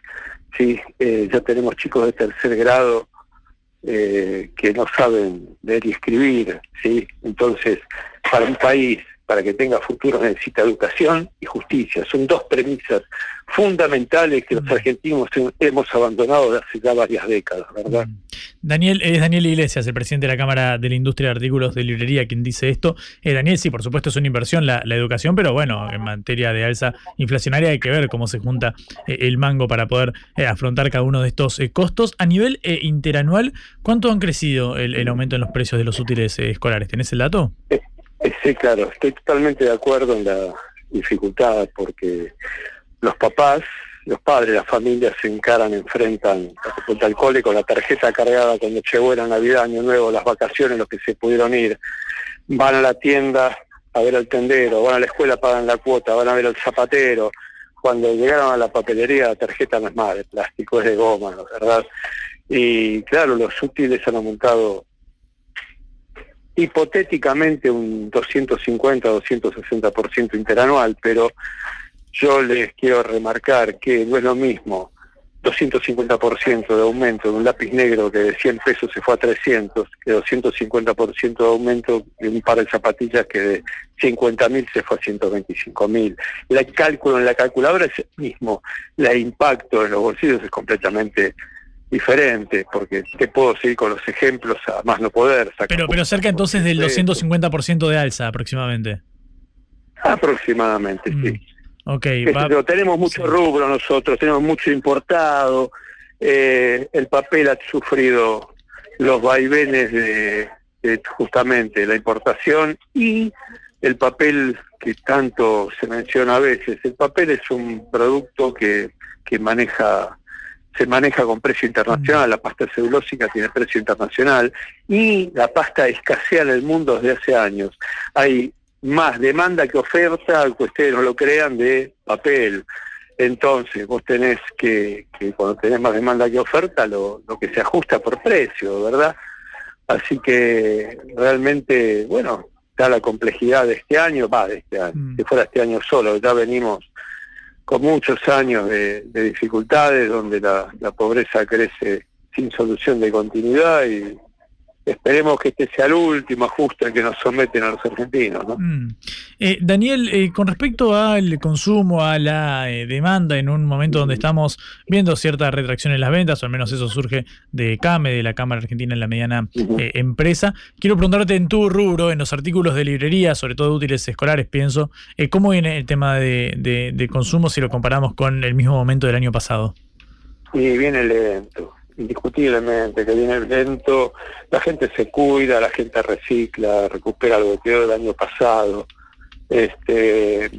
¿sí? Eh, ya tenemos chicos de tercer grado eh, que no saben leer y escribir. ¿sí? Entonces, para un país para que tenga futuro necesita educación y justicia. Son dos premisas fundamentales que los mm. argentinos hemos abandonado desde hace ya varias décadas, ¿verdad? Mm. Daniel, es Daniel Iglesias, el presidente de la Cámara de la Industria de Artículos de Librería, quien dice esto. Eh, Daniel, sí, por supuesto es una inversión la, educación, pero bueno, en materia de alza inflacionaria hay que ver cómo se junta eh, el mango para poder eh, afrontar cada uno de estos costos. A nivel interanual, ¿cuánto han crecido el, el, aumento en los precios de los útiles escolares? ¿Tenés el dato? Sí, claro, estoy totalmente de acuerdo en la dificultad porque los papás, los padres, las familias se encaran, enfrentan la al cole con la tarjeta cargada cuando llegó la Navidad, Año Nuevo, las vacaciones, los que se pudieron ir, van a la tienda a ver al tendero, van a la escuela, pagan la cuota, van a ver al zapatero. Cuando llegaron a la papelería, la tarjeta no es más de plástico, es de goma, ¿verdad? Y claro, los útiles han aumentado hipotéticamente un 250-260% interanual, pero yo les quiero remarcar que no es lo mismo 250% de aumento de un lápiz negro que de 100 pesos se fue a 300, que 250% de aumento de un par de zapatillas que de 50 mil se fue a 125 mil. El cálculo en la calculadora es el mismo, el impacto en los bolsillos es completamente diferente, porque te puedo seguir con los ejemplos a más no poder. Pero, pero cerca entonces del 250% de alza aproximadamente. Aproximadamente, sí. Mm, ok. tenemos mucho rubro nosotros, tenemos mucho importado, eh, el papel ha sufrido los vaivenes de, justamente la importación y el papel que tanto se menciona a veces. El papel es un producto que, que maneja se maneja con precio internacional, mm. la pasta celulósica tiene precio internacional y la pasta escasea en el mundo desde hace años. Hay más demanda que oferta, aunque ustedes no lo crean, de papel. Entonces, vos tenés que, que cuando tenés más demanda que oferta, lo, lo, que se ajusta por precio, ¿verdad? Así que realmente, bueno, está la complejidad de este año, va de este año, mm. si fuera este año solo, ya venimos con muchos años de, dificultades, donde la, la, pobreza crece sin solución de continuidad y, Esperemos que este sea el último ajuste que nos someten a los argentinos. ¿no? Mm. Eh, Daniel, eh, con respecto al consumo, a la eh, demanda, en un momento donde estamos viendo cierta retracción en las ventas, o al menos eso surge de CAME, de la Cámara Argentina en la Mediana Empresa, quiero preguntarte en tu rubro, en los artículos de librería, sobre todo útiles escolares, pienso, ¿cómo viene el tema de, de consumo si lo comparamos con el mismo momento del año pasado? Y viene lento indiscutiblemente que viene lento, la gente se cuida, la gente recicla, recupera lo que quedó del año pasado. Este,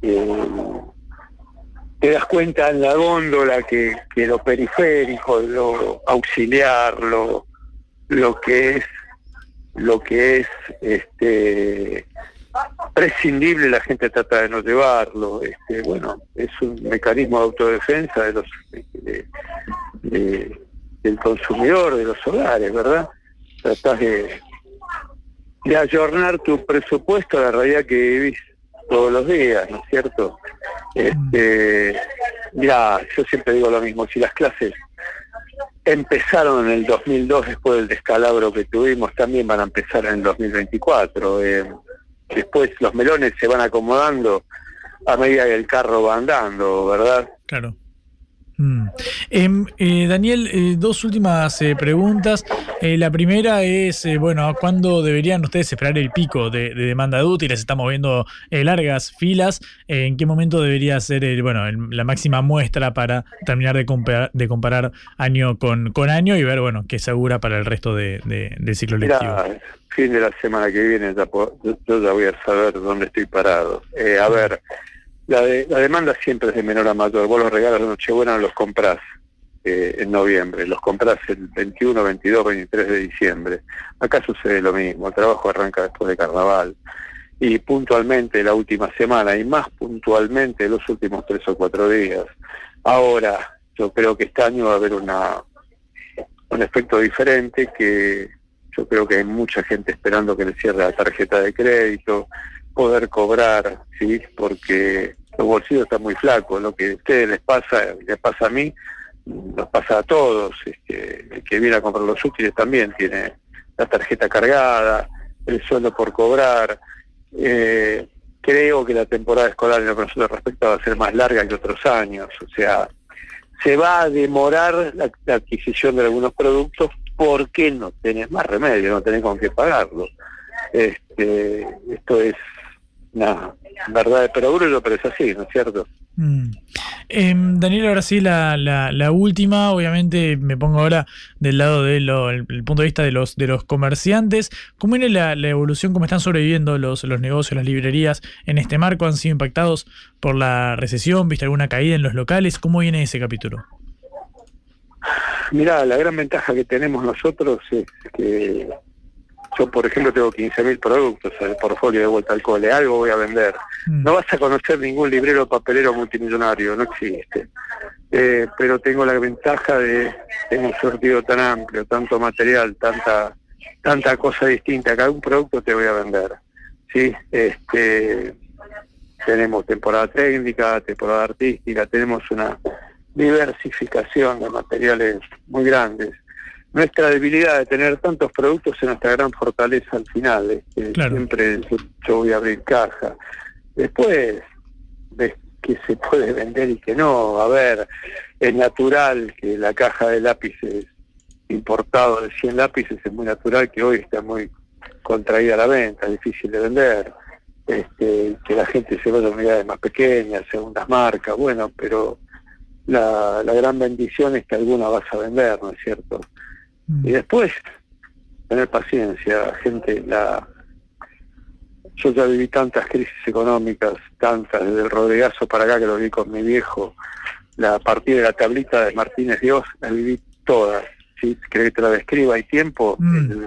te das cuenta en la góndola que, que lo periférico, lo auxiliar, lo, lo que es lo que es este prescindible la gente trata de no llevarlo este bueno es un mecanismo de autodefensa de los de, del consumidor, de los hogares, ¿verdad? Tratás de, de ayornar tu presupuesto a la realidad que vivís todos los días, ¿no es cierto? Este, ya, yo siempre digo lo mismo, si las clases empezaron en el 2002 después del descalabro que tuvimos, también van a empezar en el 2024. Eh, después los melones se van acomodando a medida que el carro va andando, ¿verdad? Claro. Mm. Em, eh, Daniel, eh, dos últimas eh, preguntas. la primera es, bueno, ¿cuándo deberían ustedes esperar el pico de, demanda de útiles? Estamos viendo largas filas. ¿En qué momento debería ser bueno, la máxima muestra para terminar de, comparar, de comparar año con, con año y ver bueno, qué segura para el resto de, del ciclo lectivo? fin de la semana que viene ya, yo ya voy a saber dónde estoy parado. a ver la, la demanda siempre es de menor a mayor. Vos los regalos de Nochebuena los comprás eh, en noviembre, los comprás el 21, 22, 23 de diciembre. Acá sucede lo mismo, el trabajo arranca después de carnaval. Y puntualmente la última semana, y más puntualmente los últimos tres o cuatro días. Ahora, yo creo que este año va a haber una un efecto diferente que Yo creo que hay mucha gente esperando que le cierre la tarjeta de crédito, poder cobrar, ¿sí? Porque los bolsillos están muy flacos. Lo que a ustedes les pasa, les pasa a mí, nos pasa a todos. Este, el que viene a comprar los útiles también tiene la tarjeta cargada, el sueldo por cobrar. Eh, creo que la temporada escolar en lo que nosotros respecta va a ser más larga que otros años. O sea, se va a demorar la, la adquisición de algunos productos porque no tenés más remedio, no tenés con qué pagarlo. Este, esto es una verdad de perogrullo, pero es así, ¿no es cierto? Mm. Em, Daniel, ahora sí, la, la, la, última, obviamente me pongo ahora del lado del el punto de vista de los, de los comerciantes. ¿Cómo viene la, la, evolución, cómo están sobreviviendo los, los negocios, las librerías en este marco? ¿Han sido impactados por la recesión? ¿Viste alguna caída en los locales? ¿Cómo viene ese capítulo? Mira, la gran ventaja que tenemos nosotros es que yo, por ejemplo, tengo 15.000 productos en el portfolio de vuelta al cole, algo voy a vender. Mm. No vas a conocer ningún librero papelero multimillonario, no existe. Eh, pero tengo la ventaja de tener un sortido tan amplio, tanto material, tanta tanta cosa distinta, cada un producto te voy a vender. ¿sí? Este, tenemos temporada técnica, temporada artística, tenemos una diversificación de materiales muy grandes nuestra debilidad de tener tantos productos es nuestra gran fortaleza al final. Siempre yo, voy a abrir caja. Después ves que se puede vender y que no. A ver, es natural que la caja de lápices importado de 100 lápices es muy natural que hoy está muy contraída a la venta, difícil de vender. Este, que la gente se vaya a unidades más pequeñas, segundas marcas, bueno, pero la, la gran bendición es que alguna vas a vender, ¿no es cierto? Y después, tener paciencia, gente, la yo ya viví tantas crisis económicas, tantas, desde el Rodrigazo para acá que lo vi con mi viejo, la partida de la tablita de Martínez Dios, la viví todas. Si ¿Querés que te la describa? ¿Hay tiempo? Mm.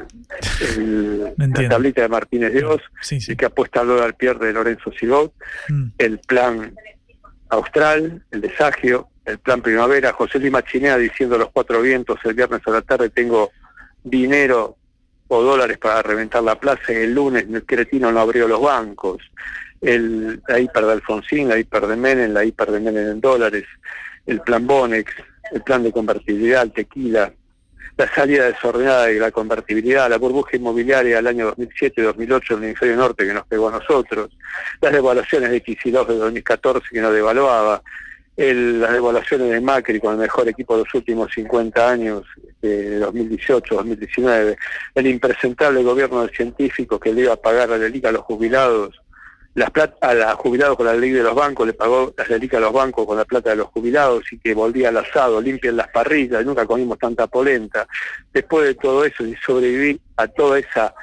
la tablita de Martínez Dios, el que apuesta al dólar pierde de Lorenzo Sigot, mm. el plan austral, el desagio, el plan primavera, José Lima Chinea diciendo los cuatro vientos el viernes a la tarde tengo dinero o dólares para reventar la plaza el lunes el cretino no abrió los bancos, el, la hiper de Alfonsín, la hiper de Menem, la hiper de Menem en dólares, el plan Bonex, el plan de convertibilidad, el tequila, la salida desordenada de la convertibilidad, la burbuja inmobiliaria del año 2007 y 2008 en el hemisferio norte que nos pegó a nosotros, las devaluaciones de x de 2014 que nos devaluaba, el, las devaluaciones de Macri con el mejor equipo de los últimos 50 años, de 2018-2019, el impresentable gobierno del científico que le iba a pagar la delica a los jubilados, las plata, a los jubilados con la ley de los bancos, le pagó las delica a los bancos con la plata de los jubilados y que volvía al asado, limpian las parrillas, nunca comimos tanta polenta. Después de todo eso y sobrevivir a toda esa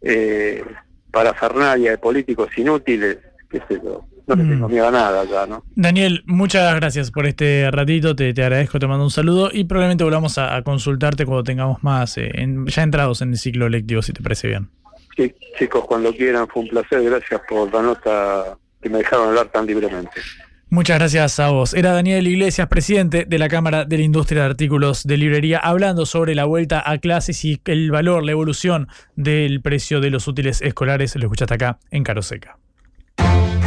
eh, parafernalia de políticos inútiles, qué sé yo, no le tengo mm. miedo a nada ya, ¿no? Daniel, muchas gracias por este ratito, te, te agradezco, te mando un saludo y probablemente volvamos a, consultarte cuando tengamos más, eh, ya entrados en el ciclo lectivo, si te parece bien. Sí, chicos, cuando quieran, fue un placer, gracias por la nota que me dejaron hablar tan libremente. Muchas gracias a vos. Era Daniel Iglesias, presidente de la Cámara de la Industria de Artículos de Librería, hablando sobre la vuelta a clases y el valor, la evolución del precio de los útiles escolares. Lo escuchaste acá en Caroseca.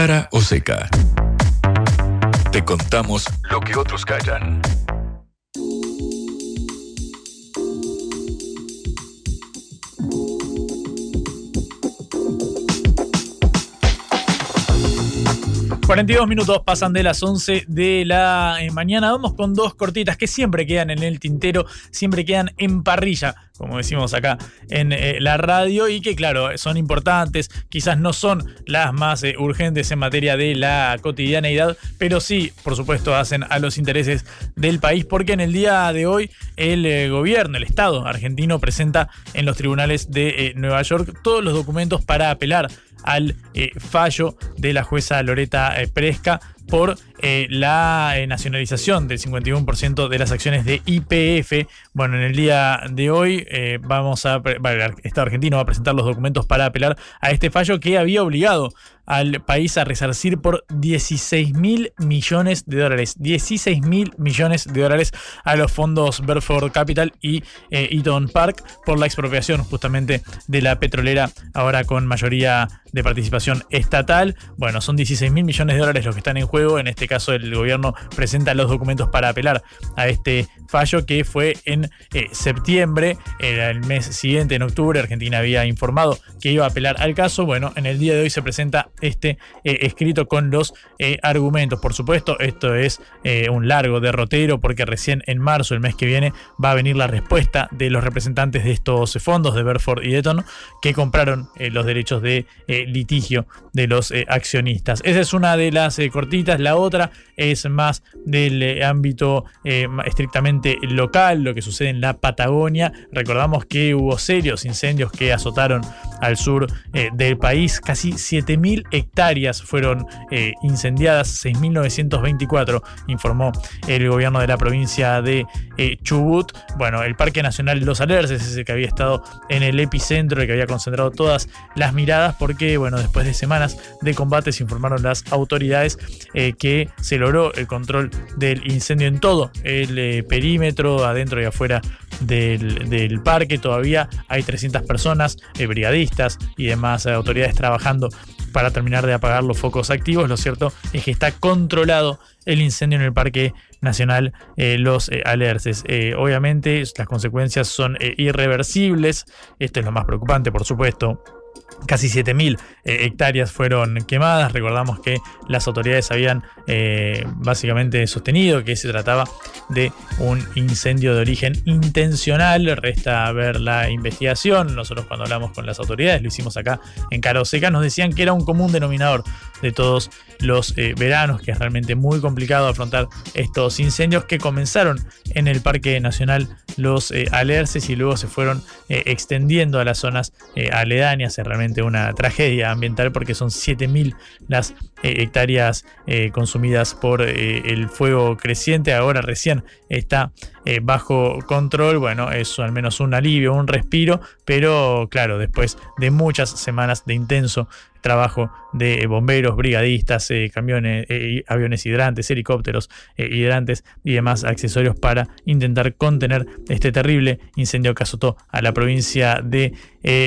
Cara o seca. Te contamos lo que otros callan. ...42 minutos pasan de las 11 de la eh, mañana. Vamos con dos cortitas que siempre quedan en el tintero, siempre quedan en parrilla como decimos acá en eh, la radio, y que claro, son importantes, quizás no son las más eh, urgentes en materia de la cotidianeidad, pero sí, por supuesto, hacen a los intereses del país, porque en el día de hoy el gobierno, el Estado argentino presenta en los tribunales de Nueva York todos los documentos para apelar al fallo de la jueza Loreta Presca por eh, la eh, nacionalización del 51% de las acciones de IPF. Bueno, en el día de hoy eh, vamos a, el Estado argentino va a presentar los documentos para apelar a este fallo que había obligado al país a resarcir por 16 mil millones de dólares. 16 mil millones de dólares a los fondos Berford Capital y Eaton Park por la expropiación justamente de la petrolera, ahora con mayoría de participación estatal. Bueno, son 16 mil millones de dólares los que están en juego. En este caso, el gobierno presenta los documentos para apelar a este fallo que fue en eh, septiembre. El mes siguiente, en octubre, Argentina había informado que iba a apelar al caso. Bueno, en el día de hoy se presenta este eh, escrito con los eh, argumentos. Por supuesto, esto es un largo derrotero porque recién en marzo, el mes que viene, va a venir la respuesta de los representantes de estos fondos de Berford y Eton que compraron los derechos de litigio de los accionistas. Esa es una de las cortitas. La otra otra es más del ámbito estrictamente local, lo que sucede en la Patagonia. Recordamos que hubo serios incendios que azotaron al sur eh, del país. Casi 7.000 hectáreas fueron eh, incendiadas, 6.924, informó el gobierno de la provincia de eh, Chubut. Bueno, el Parque Nacional Los Alerces es el que había estado en el epicentro, el que había concentrado todas las miradas, porque, bueno, después de semanas de combates informaron las autoridades que se logró el control del incendio en todo el perímetro, adentro y afuera del, parque. Todavía hay 300 personas, brigadistas y demás autoridades trabajando para terminar de apagar los focos activos. Lo cierto es que está controlado el incendio en el Parque Nacional eh, Los eh, Alerces. Eh, obviamente las consecuencias son irreversibles. Esto es lo más preocupante, por supuesto Casi 7.000 eh, hectáreas fueron quemadas. Recordamos que las autoridades habían eh, básicamente sostenido que se trataba de un incendio de origen intencional. Resta ver la investigación. Nosotros cuando hablamos con las autoridades, lo hicimos acá en Caroseca, nos decían que era un común denominador de todos los eh, veranos, que es realmente muy complicado afrontar estos incendios que comenzaron en el Parque Nacional Los Alerces y luego se fueron extendiendo a las zonas aledañas. Una tragedia ambiental porque son 7.000 las hectáreas eh, consumidas por eh, el fuego creciente. Ahora recién está bajo control. Bueno, es al menos un alivio, un respiro, pero claro, después de muchas semanas de intenso trabajo de bomberos, brigadistas, camiones, aviones hidrantes, helicópteros hidrantes y demás accesorios para intentar contener este terrible incendio que azotó a la provincia de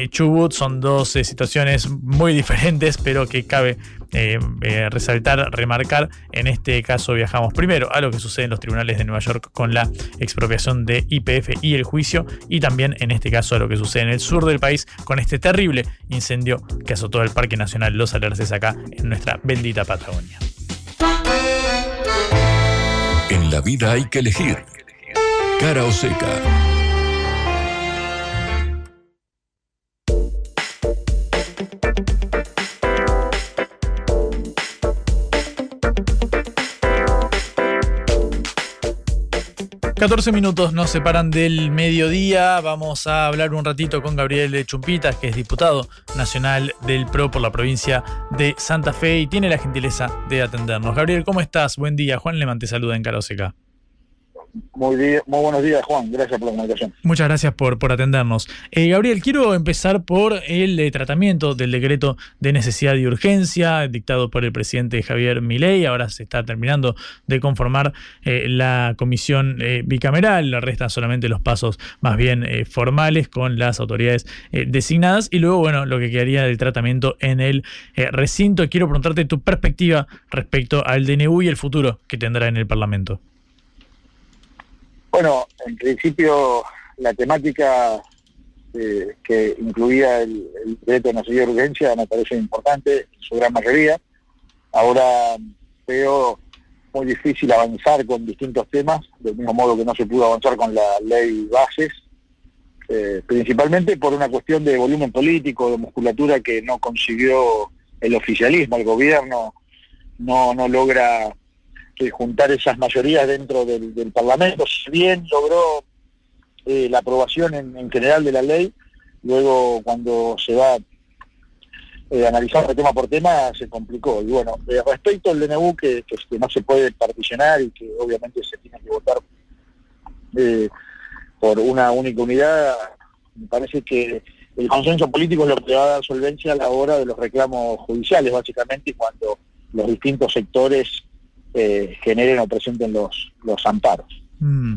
Chubut. Son dos situaciones muy diferentes, pero que cabe eh, eh, resaltar, remarcar. En este caso viajamos primero a lo que sucede en los tribunales de Nueva York con la expropiación de IPF y el juicio, y también en este caso a lo que sucede en el sur del país con este terrible incendio que azotó el Parque Nacional Los Alerces acá en nuestra bendita Patagonia. En la vida hay que elegir. Cara o seca. 14 minutos nos separan del mediodía. Vamos a hablar un ratito con Gabriel Chumpitas, que es diputado nacional del PRO por la provincia de Santa Fe y tiene la gentileza de atendernos. Gabriel, ¿cómo estás? Buen día. Juan Lemán te saluda en Caroseca. Muy, muy buenos días, Juan. Gracias por la comunicación. Muchas gracias por, atendernos. Eh, Gabriel, quiero empezar por el eh, tratamiento del decreto de necesidad y urgencia dictado por el presidente Javier Milei. Ahora se está terminando de conformar eh, la comisión bicameral. Restan solamente los pasos más bien formales con las autoridades designadas. Y luego, bueno, lo que quedaría del tratamiento en el recinto. Quiero preguntarte tu perspectiva respecto al DNU y el futuro que tendrá en el Parlamento. Bueno, en principio la temática eh, que incluía el, el decreto de necesidad de urgencia me parece importante su gran mayoría. Ahora veo muy difícil avanzar con distintos temas, del mismo modo que no se pudo avanzar con la ley bases, eh, principalmente por una cuestión de volumen político, de musculatura que no consiguió el oficialismo, el gobierno no, no logra que juntar esas mayorías dentro del, Parlamento. Si bien logró eh, la aprobación en, general de la ley, luego cuando se va eh, analizando tema por tema se complicó. Y bueno, eh, respecto al DNU, que, que, no se puede particionar y que obviamente se tiene que votar eh, por una única unidad, me parece que el consenso político es lo que va a dar solvencia a la hora de los reclamos judiciales, básicamente, cuando los distintos sectores eh, generen o presenten los, los amparos. Mm.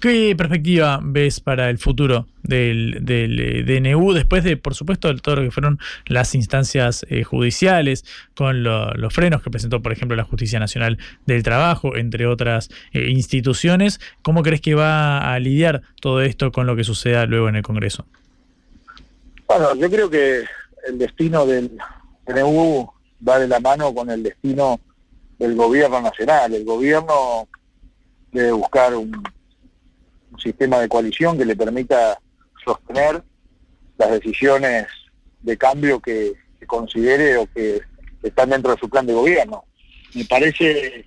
¿Qué perspectiva ves para el futuro del, del eh, DNU después de, por supuesto, todo lo que fueron las instancias eh, judiciales, con los frenos que presentó, por ejemplo, la Justicia Nacional del Trabajo, entre otras instituciones? ¿Cómo crees que va a lidiar todo esto con lo que suceda luego en el Congreso? Bueno, yo creo que el destino del DNU va de la mano con el destino el gobierno nacional. El gobierno debe buscar un, sistema de coalición que le permita sostener las decisiones de cambio que, considere o que están dentro de su plan de gobierno. Me parece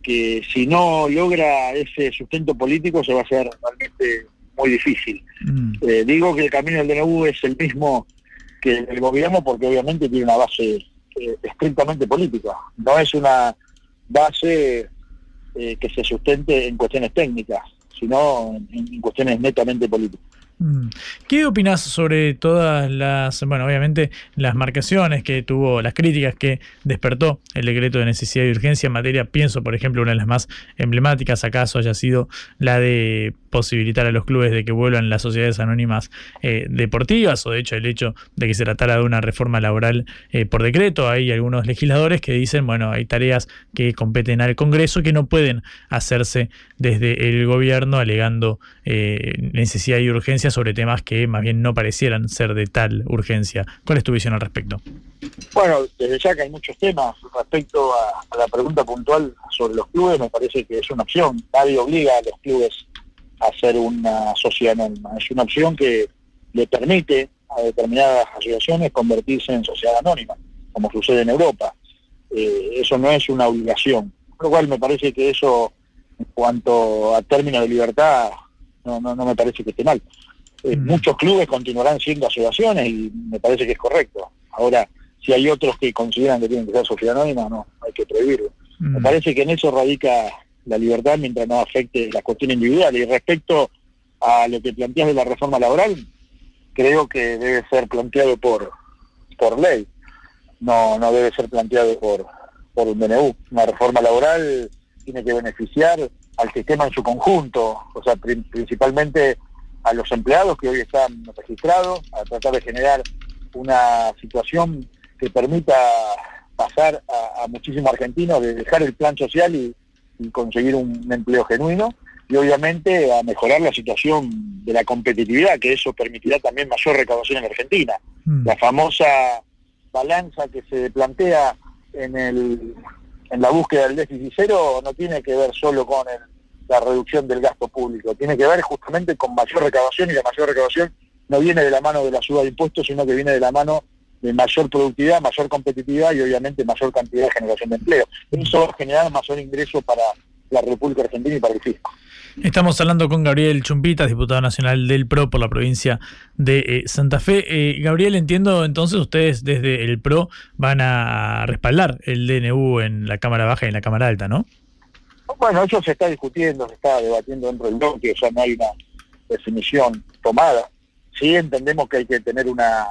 que si no logra ese sustento político se va a hacer realmente muy difícil. Mm. Eh, digo que el camino del DNU es el mismo que el gobierno porque obviamente tiene una base eh, estrictamente política, no es una base eh, que se sustente en cuestiones técnicas, sino en cuestiones netamente políticas. Mm. ¿Qué opinas sobre todas las, bueno, obviamente las marcaciones que tuvo, las críticas que despertó el decreto de necesidad y urgencia en materia, pienso, por ejemplo, una de las más emblemáticas acaso haya sido la de posibilitar a los clubes de que vuelvan las sociedades anónimas eh, deportivas, o de hecho el hecho de que se tratara de una reforma laboral eh, por decreto. Hay algunos legisladores que dicen, bueno, hay tareas que competen al Congreso que no pueden hacerse desde el gobierno alegando eh, necesidad y urgencia sobre temas que más bien no parecieran ser de tal urgencia. ¿Cuál es tu visión al respecto? Bueno, desde ya que hay muchos temas respecto a, la pregunta puntual sobre los clubes, me parece que es una opción. Nadie obliga a los clubes a hacer una sociedad anónima. Es una opción que le permite a determinadas asociaciones convertirse en sociedad anónima, como sucede en Europa. Eh, eso no es una obligación. Lo cual me parece que eso, en cuanto a términos de libertad, no, no, no me parece que esté mal. Eh, muchos clubes continuarán siendo asociaciones y me parece que es correcto. Ahora, si hay otros que consideran que tienen que ser sociedad anónima, no, hay que prohibirlo. Me parece que en eso radica la libertad mientras no afecte la cuestión individual. Y respecto a lo que planteas de la reforma laboral, creo que debe ser planteado por, por ley, no, no debe ser planteado por, por un DNU. Una reforma laboral tiene que beneficiar al sistema en su conjunto, o sea, principalmente a los empleados que hoy están registrados, a tratar de generar una situación que permita pasar a, muchísimos argentinos de dejar el plan social y, conseguir un, empleo genuino y obviamente a mejorar la situación de la competitividad, que eso permitirá también mayor recaudación en Argentina. Mm. La famosa balanza que se plantea en, el, en la búsqueda del déficit cero no tiene que ver solo con el la reducción del gasto público. Tiene que ver justamente con mayor recaudación y la mayor recaudación no viene de la mano de la suba de impuestos, sino que viene de la mano de mayor productividad, mayor competitividad y obviamente mayor cantidad de generación de empleo. Eso va a generar mayor ingreso para la República Argentina y para el fisco. Estamos hablando con Gabriel Chumpitas, diputado nacional del PRO por la provincia de eh, Santa Fe. Eh, Gabriel, entiendo entonces ustedes desde el PRO van a respaldar el DNU en la Cámara Baja y en la Cámara Alta, ¿no? Bueno, eso se está discutiendo, se está debatiendo dentro del bloque, ya no hay una definición tomada. Sí entendemos que hay que tener una,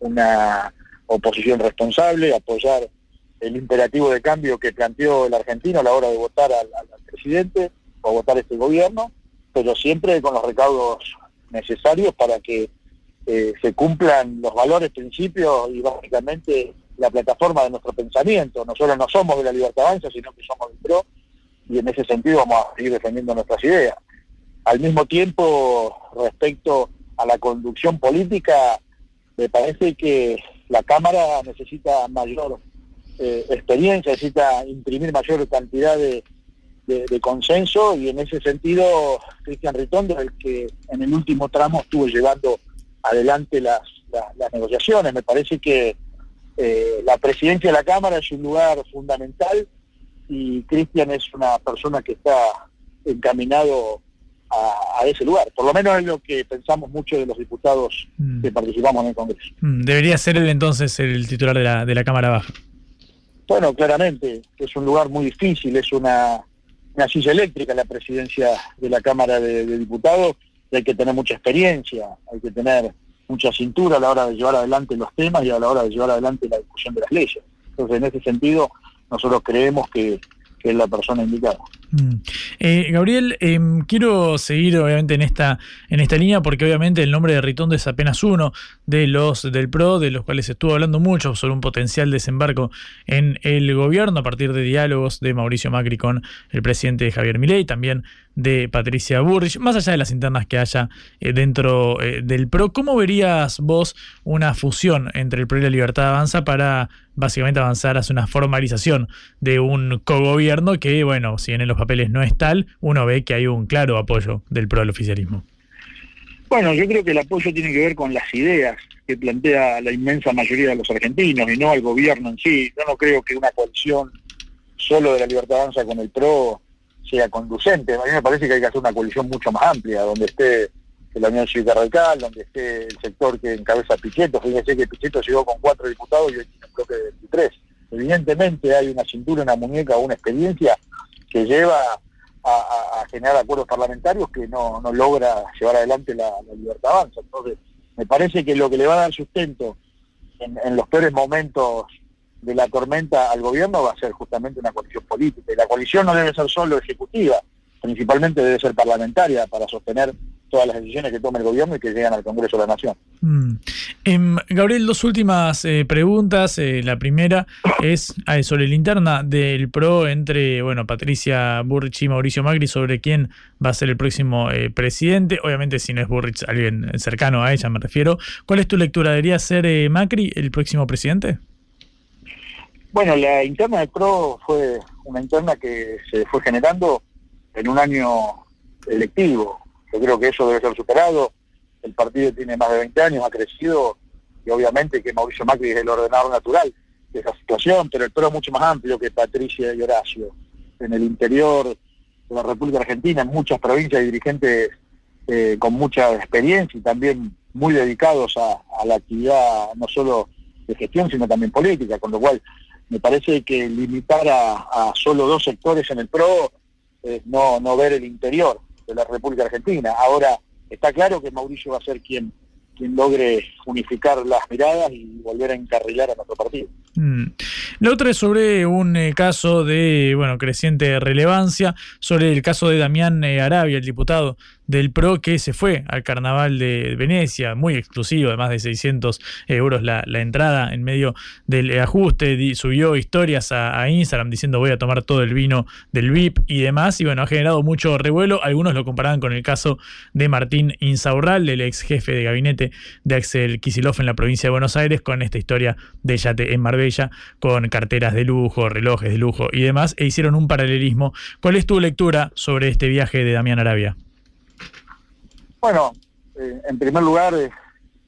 una oposición responsable, apoyar el imperativo de cambio que planteó el argentino a la hora de votar al, al presidente o votar este gobierno, pero siempre con los recaudos necesarios para que eh, se cumplan los valores, principios y básicamente la plataforma de nuestro pensamiento. Nosotros no somos de la Libertad Avanza, sino que somos del PRO, y en ese sentido vamos a seguir defendiendo nuestras ideas. Al mismo tiempo, respecto a la conducción política, me parece que la Cámara necesita mayor eh, experiencia, necesita imprimir mayor cantidad de, consenso y en ese sentido Cristian Ritondo, el que en el último tramo estuvo llevando adelante las, las, negociaciones. Me parece que eh, la presidencia de la Cámara es un lugar fundamental y Cristian es una persona que está encaminado a, ese lugar. Por lo menos es lo que pensamos muchos de los diputados mm. que participamos en el Congreso. Mm, debería ser él entonces el titular de la, de la Cámara Baja. Bueno, claramente, es un lugar muy difícil, es una, una silla eléctrica la presidencia de la Cámara de, de Diputados, y hay que tener mucha experiencia, hay que tener mucha cintura a la hora de llevar adelante los temas y a la hora de llevar adelante la discusión de las leyes. Entonces, en ese sentido, nosotros creemos que, es la persona indicada. Mm. Eh, Gabriel, em, quiero seguir obviamente en esta, en esta línea porque obviamente el nombre de Ritondo es apenas uno de los del PRO, de los cuales estuvo hablando mucho sobre un potencial desembarco en el gobierno a partir de diálogos de Mauricio Macri con el presidente Javier Milei, también de Patricia Burrich, más allá de las internas que haya eh, dentro eh, del PRO, ¿cómo verías vos una fusión entre el PRO y la Libertad Avanza para básicamente avanzar hacia una formalización de un cogobierno que, bueno, si en los papeles no es tal, uno ve que hay un claro apoyo del PRO al oficialismo? Bueno, yo creo que el apoyo tiene que ver con las ideas que plantea la inmensa mayoría de los argentinos y no al gobierno en sí. Yo no creo que una coalición solo de la Libertad Avanza con el PRO sea conducente. A mí me parece que hay que hacer una coalición mucho más amplia, donde esté la Unión Cívica Radical, donde esté el sector que encabeza Pichetto. Fíjense que Pichetto llegó con cuatro diputados y hoy tiene un bloque de 23. Evidentemente hay una cintura, una muñeca, una experiencia que lleva a, generar acuerdos parlamentarios que no, logra llevar adelante la, libertad avanza. Entonces, me parece que lo que le va a dar sustento en, en los peores momentos de la tormenta al gobierno va a ser justamente una coalición política. Y la coalición no debe ser solo ejecutiva, principalmente debe ser parlamentaria para sostener todas las decisiones que tome el gobierno y que llegan al Congreso de la Nación. Mm. Em, Gabriel, dos últimas eh, preguntas. Eh, la primera es ah, sobre la interna del PRO entre bueno, Patricia Burrich y Mauricio Macri sobre quién va a ser el próximo eh, presidente. Obviamente, si no es Burrich, alguien cercano a ella me refiero. ¿Cuál es tu lectura? ¿Debería ser Macri el próximo presidente? Bueno, la interna del PRO fue una interna que se fue generando en un año electivo. Yo creo que eso debe ser superado. El partido tiene más de 20 años, ha crecido y obviamente que Mauricio Macri es el ordenador natural de esa situación, pero el PRO es mucho más amplio que Patricia y Horacio. En el interior de la República Argentina, en muchas provincias hay dirigentes eh, con mucha experiencia y también muy dedicados a la actividad no solo de gestión, sino también política, con lo cual me parece que limitar a, solo dos sectores en el PRO es no, no ver el interior la República Argentina. Ahora, está claro que Mauricio va a ser quien quien logre unificar las miradas y volver a encarrilar a nuestro partido. Mm. La otra es sobre un eh, caso de bueno creciente relevancia, sobre el caso de Damián eh, Arabia, el diputado del PRO que se fue al carnaval de Venecia, muy exclusivo, de más de 600 euros la, entrada en medio del ajuste, subió historias a, Instagram diciendo voy a tomar todo el vino del VIP y demás, y bueno, ha generado mucho revuelo, algunos lo comparaban con el caso de Martín Insaurral, el ex jefe de gabinete de Axel Kisilov en la provincia de Buenos Aires, con esta historia de yate en Marbella, con carteras de lujo, relojes de lujo y demás, e hicieron un paralelismo. ¿Cuál es tu lectura sobre este viaje de Damián Arabia? Bueno, eh, en primer lugar, eh,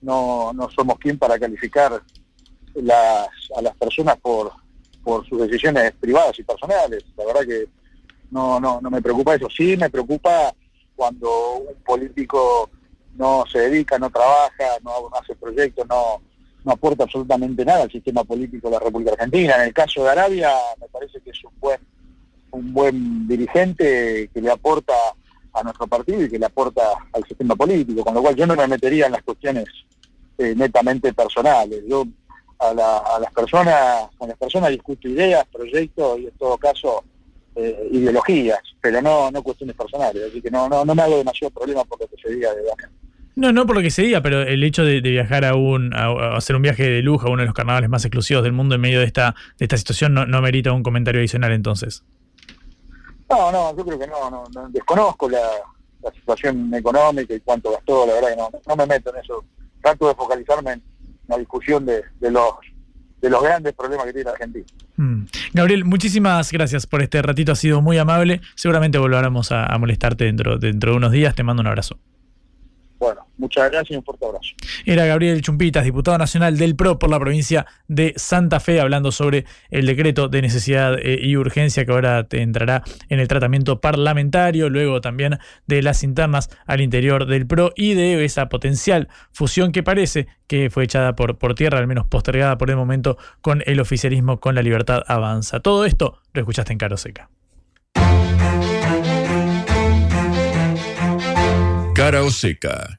no, no somos quien para calificar a las personas por, por sus decisiones privadas y personales. La verdad que no, no, no me preocupa eso. Sí me preocupa cuando un político no se dedica, no trabaja, no, hace proyectos, no, no aporta absolutamente nada al sistema político de la República Argentina. En el caso de Arabia, me parece que es un buen un buen dirigente que le aporta a nuestro partido y que le aporta al sistema político, con lo cual yo no me metería en las cuestiones eh, netamente personales. Yo a, la- a las personas, con las personas discuto ideas, proyectos y en todo caso eh, ideologías, pero no, no cuestiones personales, así que no, no, no me hago demasiado problema por lo que se diga de Damián. No, no por lo que se diga, pero el hecho de, viajar a un a hacer un viaje de lujo a uno de los carnavales más exclusivos del mundo en medio de esta, de esta situación no, no merita un comentario adicional entonces. No, no, yo creo que no, no, no, desconozco la, situación económica y cuánto gastó, la verdad que no, no me meto en eso. Trato de focalizarme en la discusión de, de los de los grandes problemas que tiene Argentina. Mm. Gabriel, muchísimas gracias por este ratito, ha sido muy amable. Seguramente volveremos a, a molestarte dentro, dentro de unos días. Te mando un abrazo. Bueno, muchas gracias y un fuerte abrazo. Era Gabriel Chumpitas, diputado nacional del PRO por la provincia de Santa Fe, hablando sobre el decreto de necesidad eh, y urgencia que ahora te entrará en el tratamiento parlamentario, luego también de las internas al interior del PRO y de esa potencial fusión que parece que fue echada por, por tierra, al menos postergada por el momento, con el oficialismo, con la libertad avanza. Todo esto lo escuchaste en Caro Seca. Cara o seca.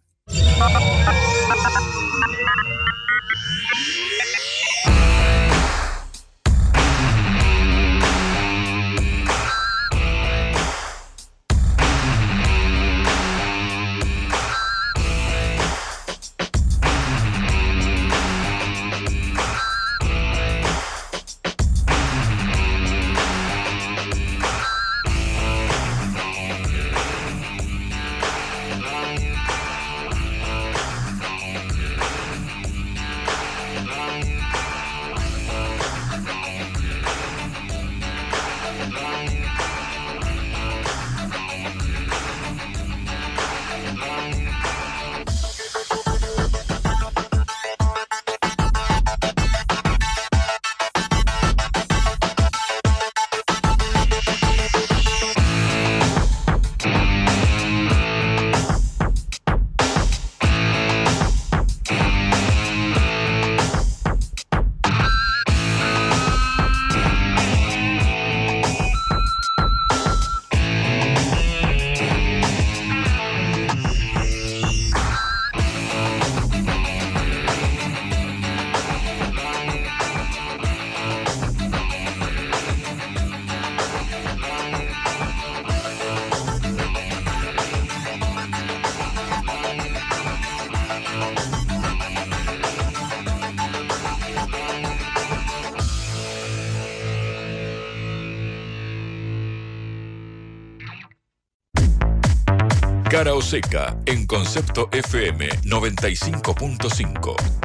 Seca en Concepto FM 95.5.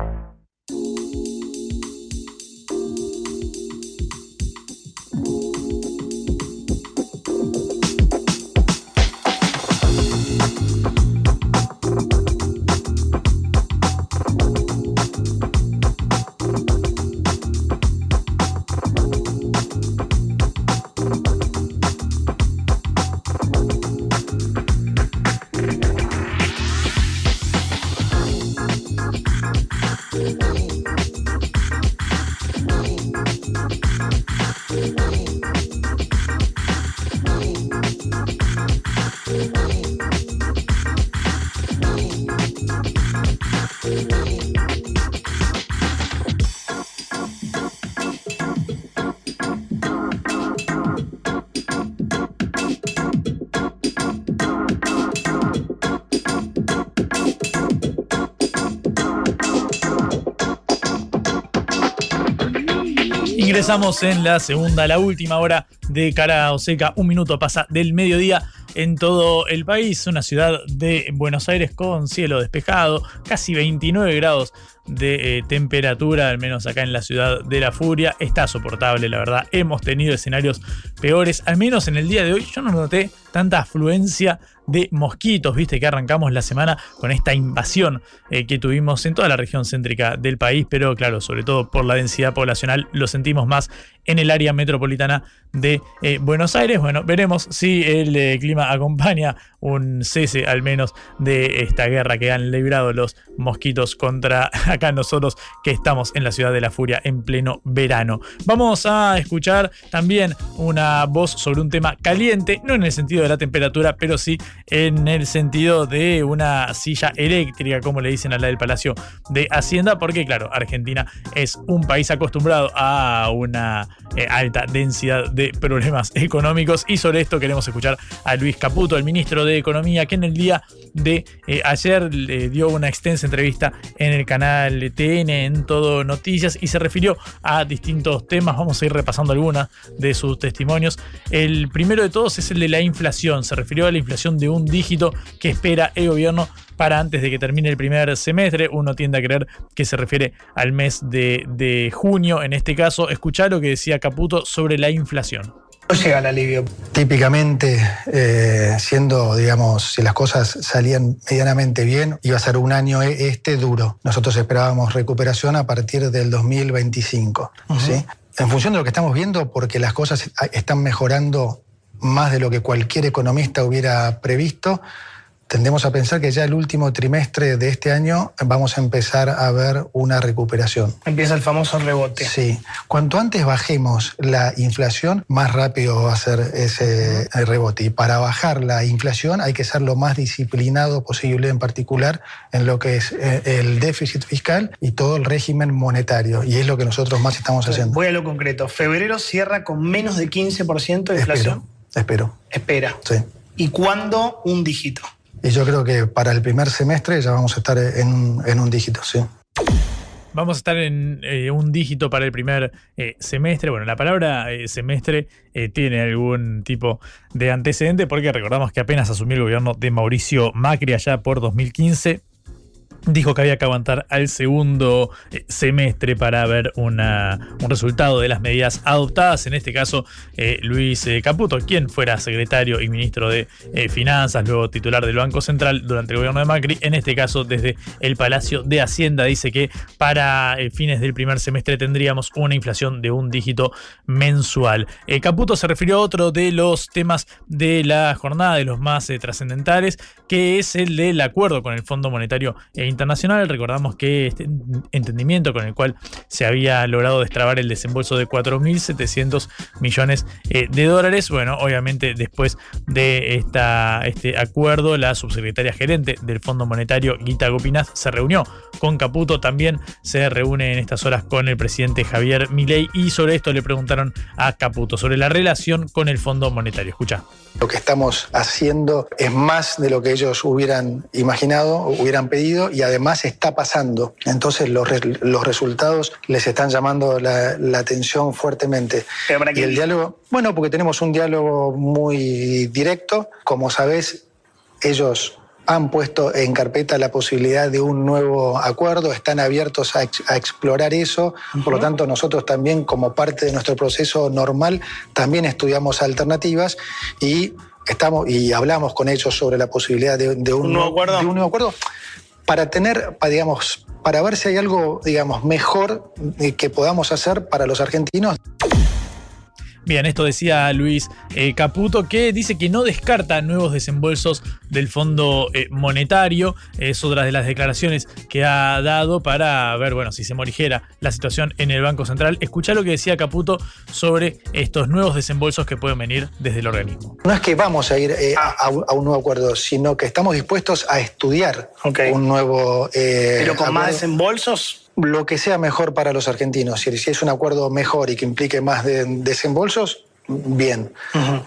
Ingresamos en la segunda, la última hora de Cara o Seca. Un minuto pasa del mediodía en todo el país. Una ciudad de Buenos Aires con cielo despejado, casi 29 grados de eh, temperatura, al menos acá en la ciudad de la furia. Está soportable, la verdad. Hemos tenido escenarios peores, al menos en el día de hoy. Yo no noté tanta afluencia de mosquitos, viste que arrancamos la semana con esta invasión eh, que tuvimos en toda la región céntrica del país, pero claro, sobre todo por la densidad poblacional, lo sentimos más en el área metropolitana de eh, Buenos Aires. Bueno, veremos si el clima acompaña un cese al menos de esta guerra que han librado los mosquitos contra acá nosotros que estamos en la ciudad de la furia en pleno verano. Vamos a escuchar también una voz sobre un tema caliente, no en el sentido de la temperatura, pero sí en el sentido de una silla eléctrica, como le dicen a la del Palacio de Hacienda, porque claro, Argentina es un país acostumbrado a una eh, alta densidad de problemas económicos y sobre esto queremos escuchar a Luis Caputo, el ministro de Economía, que en el día de eh, ayer le dio una extensa entrevista en el canal TN, en Todo Noticias, y se refirió a distintos temas. Vamos a ir repasando algunas de sus testimonios. El primero de todos es el de la inflación. Se refirió a la inflación de un dígito que espera el gobierno para antes de que termine el primer semestre. Uno tiende a creer que se refiere al mes de, junio. En este caso, escuchar lo que decía Caputo sobre la inflación. No llega el alivio. Típicamente, eh, siendo, digamos, si las cosas salían medianamente bien, iba a ser un año e, este duro. Nosotros esperábamos recuperación a partir del 2025. ¿sí? En función de lo que estamos viendo, porque las cosas están mejorando más de lo que cualquier economista hubiera previsto, tendemos a pensar que ya el último trimestre de este año vamos a empezar a ver una recuperación. Empieza el famoso rebote. Sí. Cuanto antes bajemos la inflación, más rápido va a ser ese rebote. Y para bajar la inflación hay que ser lo más disciplinado posible, en particular en lo que es eh, el déficit fiscal y todo el régimen monetario. Y es lo que nosotros más estamos haciendo. Voy a lo concreto. Febrero cierra con menos de 15% de inflación. Espero. Espera. Sí. ¿Y cuándo un dígito? Y yo creo que para el primer semestre ya vamos a estar en, un dígito, sí. Vamos a estar en eh, un dígito para el primer eh, semestre. Bueno, la palabra eh, semestre tiene algún tipo de antecedente porque recordamos que apenas asumió el gobierno de Mauricio Macri allá por 2015 dijo que había que aguantar al segundo eh, semestre para ver una, un resultado de las medidas adoptadas. En este caso, eh, Luis eh, Caputo, quien fuera secretario y ministro de Finanzas, luego titular del Banco Central durante el gobierno de Macri. En este caso, desde el Palacio de Hacienda, dice que para fines del primer semestre tendríamos una inflación de un dígito mensual. Caputo se refirió a otro de los temas de la jornada, de los más trascendentales, que es el del acuerdo con el Fondo Monetario internacional. Recordamos que este entendimiento con el cual se había logrado destrabar el desembolso de 4.700 millones eh, de dólares. Bueno, obviamente después de esta, este acuerdo, la subsecretaria gerente del Fondo Monetario, Guita Gopinaz, se reunió con Caputo. También se reúne en estas horas con el presidente Javier Milei y sobre esto le preguntaron a Caputo sobre la relación con el Fondo Monetario. Escucha. Lo que estamos haciendo es más de lo que ellos hubieran imaginado, hubieran pedido y además está pasando. Entonces los, los resultados les están llamando la, atención fuertemente. y el diálogo, bueno, porque tenemos un diálogo muy directo. Como sabes, ellos han puesto en carpeta la posibilidad de un nuevo acuerdo, están abiertos a, explorar eso, por lo tanto nosotros también como parte de nuestro proceso normal también estudiamos alternativas y estamos y hablamos con ellos sobre la posibilidad de, un, nuevo acuerdo? Para tener, digamos, para ver si hay algo, digamos, mejor que podamos hacer para los argentinos. Bien, esto decía Luis eh, Caputo, que dice que no descarta nuevos desembolsos del Fondo eh, Monetario. Es otra de las declaraciones que ha dado para ver, bueno, si se morigera la situación en el Banco Central. Escuchá lo que decía Caputo sobre estos nuevos desembolsos que pueden venir desde el organismo. No es que vamos a ir eh, a, un nuevo acuerdo, sino que estamos dispuestos a estudiar un nuevo. ¿Pero con más desembolsos? Lo que sea mejor para los argentinos. Si, es un acuerdo mejor y que implique más de, desembolsos, bien.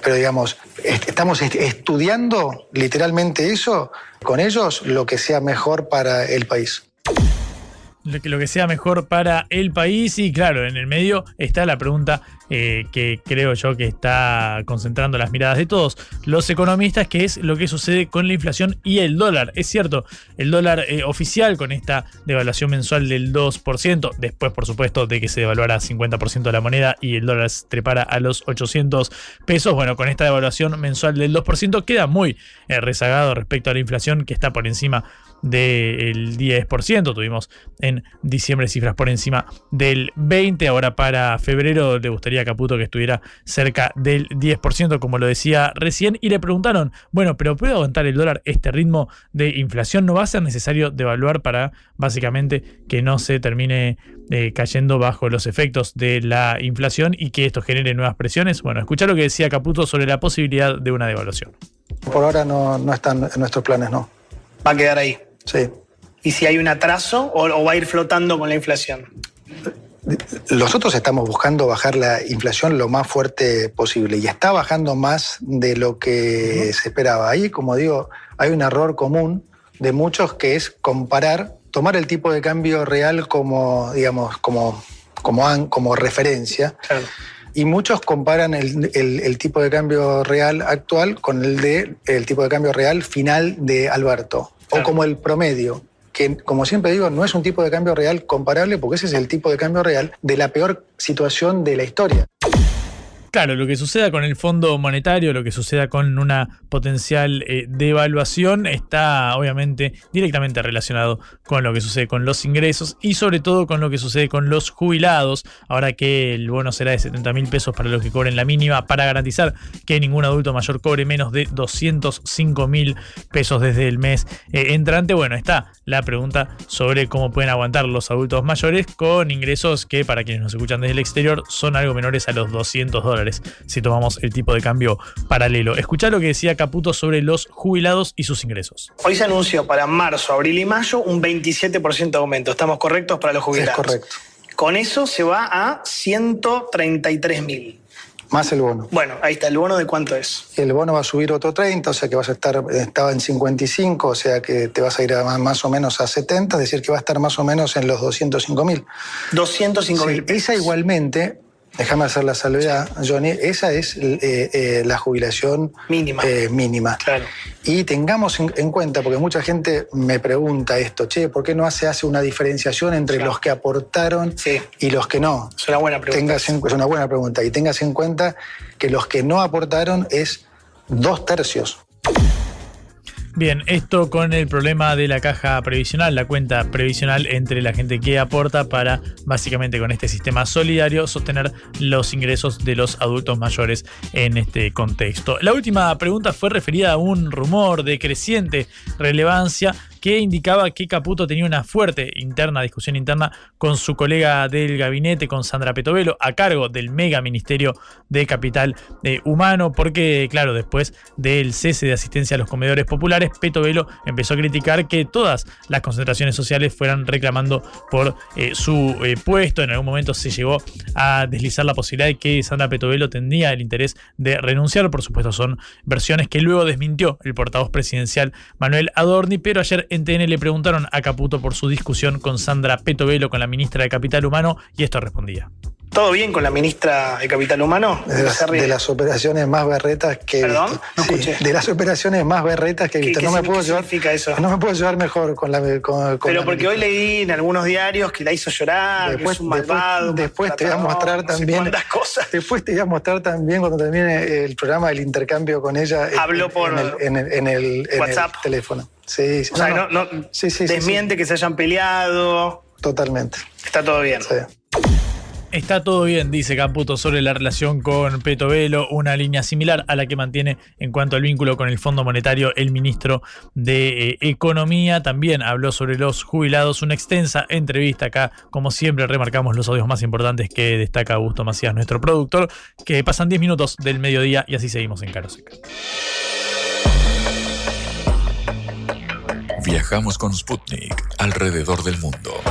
Pero digamos, estamos estudiando literalmente eso con ellos, lo que sea mejor para el país lo que, sea mejor para el país y claro, en el medio está la pregunta eh, que creo yo que está concentrando las miradas de todos los economistas, que es lo que sucede con la inflación y el dólar. Es cierto, el dólar eh, oficial con esta devaluación mensual del 2%, después por supuesto de que se devaluara 50% de la moneda y el dólar se trepara a los 800 pesos, bueno, con esta devaluación mensual del 2% queda muy eh, rezagado respecto a la inflación que está por encima del 10%. Tuvimos en diciembre cifras por encima del 20%. Ahora para febrero le gustaría a Caputo que estuviera cerca del 10%, como lo decía recién. Y le preguntaron, bueno, pero ¿puede aguantar el dólar este ritmo de inflación? ¿No va a ser necesario devaluar para básicamente que no se termine eh, cayendo bajo los efectos de la inflación y que esto genere nuevas presiones? Bueno, escuchar lo que decía Caputo sobre la posibilidad de una devaluación. Por ahora no, no están en nuestros planes, no. Va a quedar ahí. Sí. ¿Y si hay un atraso o, o va a ir flotando con la inflación? Nosotros estamos buscando bajar la inflación lo más fuerte posible y está bajando más de lo que se esperaba. Ahí, como digo, hay un error común de muchos que es comparar, tomar el tipo de cambio real como, digamos, como, como, como referencia. Y muchos comparan el, el- el tipo de cambio real actual con el de el tipo de cambio real final de Alberto, o como el promedio, que como siempre digo, no es un tipo de cambio real comparable porque ese es el tipo de cambio real de la peor situación de la historia. Claro, lo que suceda con el Fondo Monetario, lo que suceda con una potencial eh, devaluación, está obviamente directamente relacionado con lo que sucede con los ingresos y sobre todo con lo que sucede con los jubilados, ahora que el bono será de 70 mil pesos para los que cobren la mínima, para garantizar que ningún adulto mayor cobre menos de 205 mil pesos desde el mes eh, entrante. Bueno, está la pregunta sobre cómo pueden aguantar los adultos mayores con ingresos que para quienes nos escuchan desde el exterior son algo menores a los 200 dólares si tomamos el tipo de cambio paralelo. Escuchá lo que decía Caputo sobre los jubilados y sus ingresos. Hoy se anunció para marzo, abril y mayo un 27% de aumento. ¿Estamos correctos para los jubilados? Es correcto. Con eso se va a 133 mil. Más el bono. Bueno, ahí está. ¿El bono de cuánto es? El bono va a subir otro 30, o sea que vas a estar, estaba en 55, o sea que te vas a ir a más, más o menos a 70, es decir, que va a estar más o menos en los 205 mil. 205 mil. esa igualmente, déjame hacer la salvedad, Johnny, esa es eh, eh, la jubilación mínima. mínima. Claro. Y tengamos en, en cuenta, porque mucha gente me pregunta esto, che, ¿por qué no se hace una diferenciación entre los que aportaron y los que no? Es una buena pregunta. Tengas en- es una buena pregunta. Y tengas en cuenta que los que no aportaron es dos tercios. Bien, esto con el problema de la caja previsional, la cuenta previsional entre la gente que aporta para, básicamente con este sistema solidario, sostener los ingresos de los adultos mayores en este contexto. La última pregunta fue referida a un rumor de creciente relevancia que indicaba que Caputo tenía una fuerte interna, discusión interna con su colega del gabinete, con Sandra Petovelo, a cargo del mega ministerio de Capital eh, Humano, porque, claro, después del cese de asistencia a los comedores populares, Petovelo empezó a criticar que todas las concentraciones sociales fueran reclamando por eh, su eh, puesto. En algún momento se llegó a deslizar la posibilidad de que Sandra Petovelo tendría el interés de renunciar. Por supuesto, son versiones que luego desmintió el portavoz presidencial Manuel Adorni, pero ayer en TN le preguntaron a Caputo por su discusión con Sandra Petovelo, con la ministra de Capital Humano, y esto respondía. ¿Todo bien con la ministra de Capital Humano? De las, de operaciones más berretas que he ¿Perdón? visto. No Sí, escuché. de las operaciones más berretas que he ¿Qué- visto. qué No me, puedo llevar, eso? no me puedo llevar mejor con la. Con, con Pero la porque hoy leí en algunos diarios que la hizo llorar, que Después, es un malvado. después te voy a mostrar no sé también. cuántas cosas. Después te voy a mostrar también cuando termine el programa del intercambio con ella. en- Habló por en el, en el- en el- en el WhatsApp. teléfono. Sí, sí. O sea, no, no- Sí, sí, sí, desmiente que se hayan peleado. Totalmente. Está todo bien. Está todo bien, dice Caputo, sobre la relación con Petovelo, una línea similar a la que mantiene en cuanto al vínculo con el Fondo Monetario el ministro de eh, Economía. También habló sobre los jubilados, una extensa entrevista acá, como siempre remarcamos los audios más importantes que destaca Augusto Macías, nuestro productor, que pasan 10 minutos del mediodía y así seguimos en Caroseca. Viajamos con Sputnik alrededor del mundo.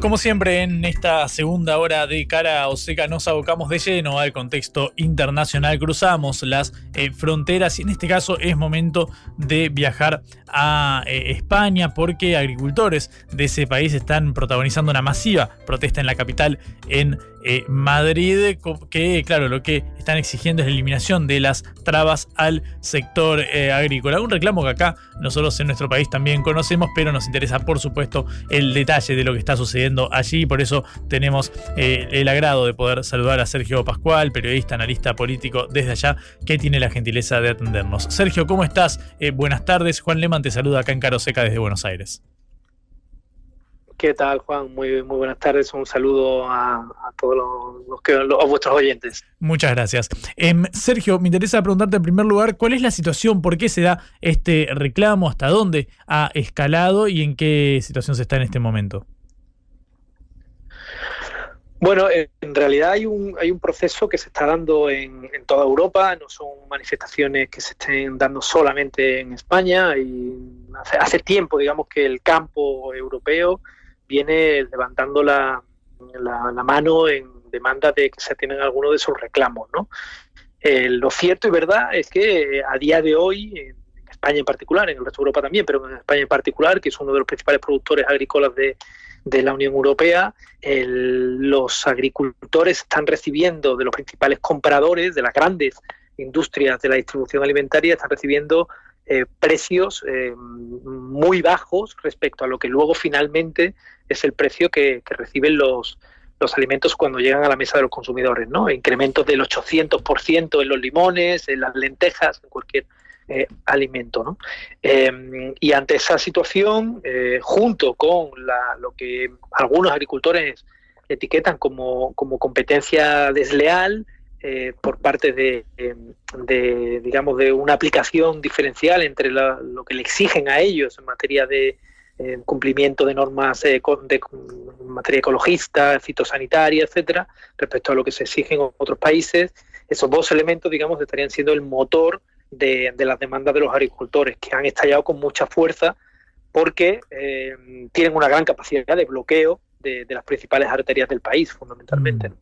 Como siempre, en esta segunda hora de cara o seca nos abocamos de lleno al contexto internacional, cruzamos las eh, fronteras y en este caso es momento de viajar a eh, España porque agricultores de ese país están protagonizando una masiva protesta en la capital, en eh, Madrid, que claro, lo que están exigiendo es la eliminación de las trabas al sector eh, agrícola. Un reclamo que acá nosotros en nuestro país también conocemos, pero nos interesa por supuesto el detalle de lo que está sucediendo allí. Por eso tenemos eh, el agrado de poder saludar a Sergio Pascual, periodista, analista político desde allá, que tiene la gentileza de atendernos. Sergio, ¿cómo estás? buenas tardes. Juan Leman te saluda acá en Caro Seca desde Buenos Aires. ¿Qué tal, Juan? Muy, muy buenas tardes. Un saludo a, todos los, que, a vuestros oyentes. Muchas gracias. Em, Sergio, me interesa preguntarte en primer lugar, ¿cuál es la situación? ¿Por qué se da este reclamo? ¿Hasta dónde ha escalado y en qué situación se está en este momento? Bueno, en realidad hay un, hay un proceso que se está dando en, en, toda Europa, no son manifestaciones que se estén dando solamente en España y hace, hace tiempo, digamos, que el campo europeo viene levantando la, mano en demanda de que se atiendan algunos de sus reclamos. ¿no? Eh, lo cierto y verdad es que eh, a día de hoy, en España en particular, en el resto de Europa también, pero en España en particular, que es uno de los principales productores agrícolas de la Unión Europea, los agricultores están recibiendo de los principales compradores, de las grandes industrias de la distribución alimentaria, están recibiendo eh, precios eh, muy bajos respecto a lo que luego finalmente es el precio que, reciben los, los alimentos cuando llegan a la mesa de los consumidores, ¿no? Incrementos del 800% en los limones, en las lentejas, en cualquier eh, alimento, ¿no? y ante esa situación, junto con lo que algunos agricultores etiquetan como, como competencia desleal, eh, por parte de, digamos, de una aplicación diferencial entre lo que le exigen a ellos en materia de eh, cumplimiento de normas eh, de, materia ecologista, fitosanitaria, etcétera, respecto a lo que se exige en otros países. Esos dos elementos, digamos, estarían siendo el motor de, las demandas de los agricultores, que han estallado con mucha fuerza porque tienen una gran capacidad de bloqueo de, las principales arterias del país, fundamentalmente.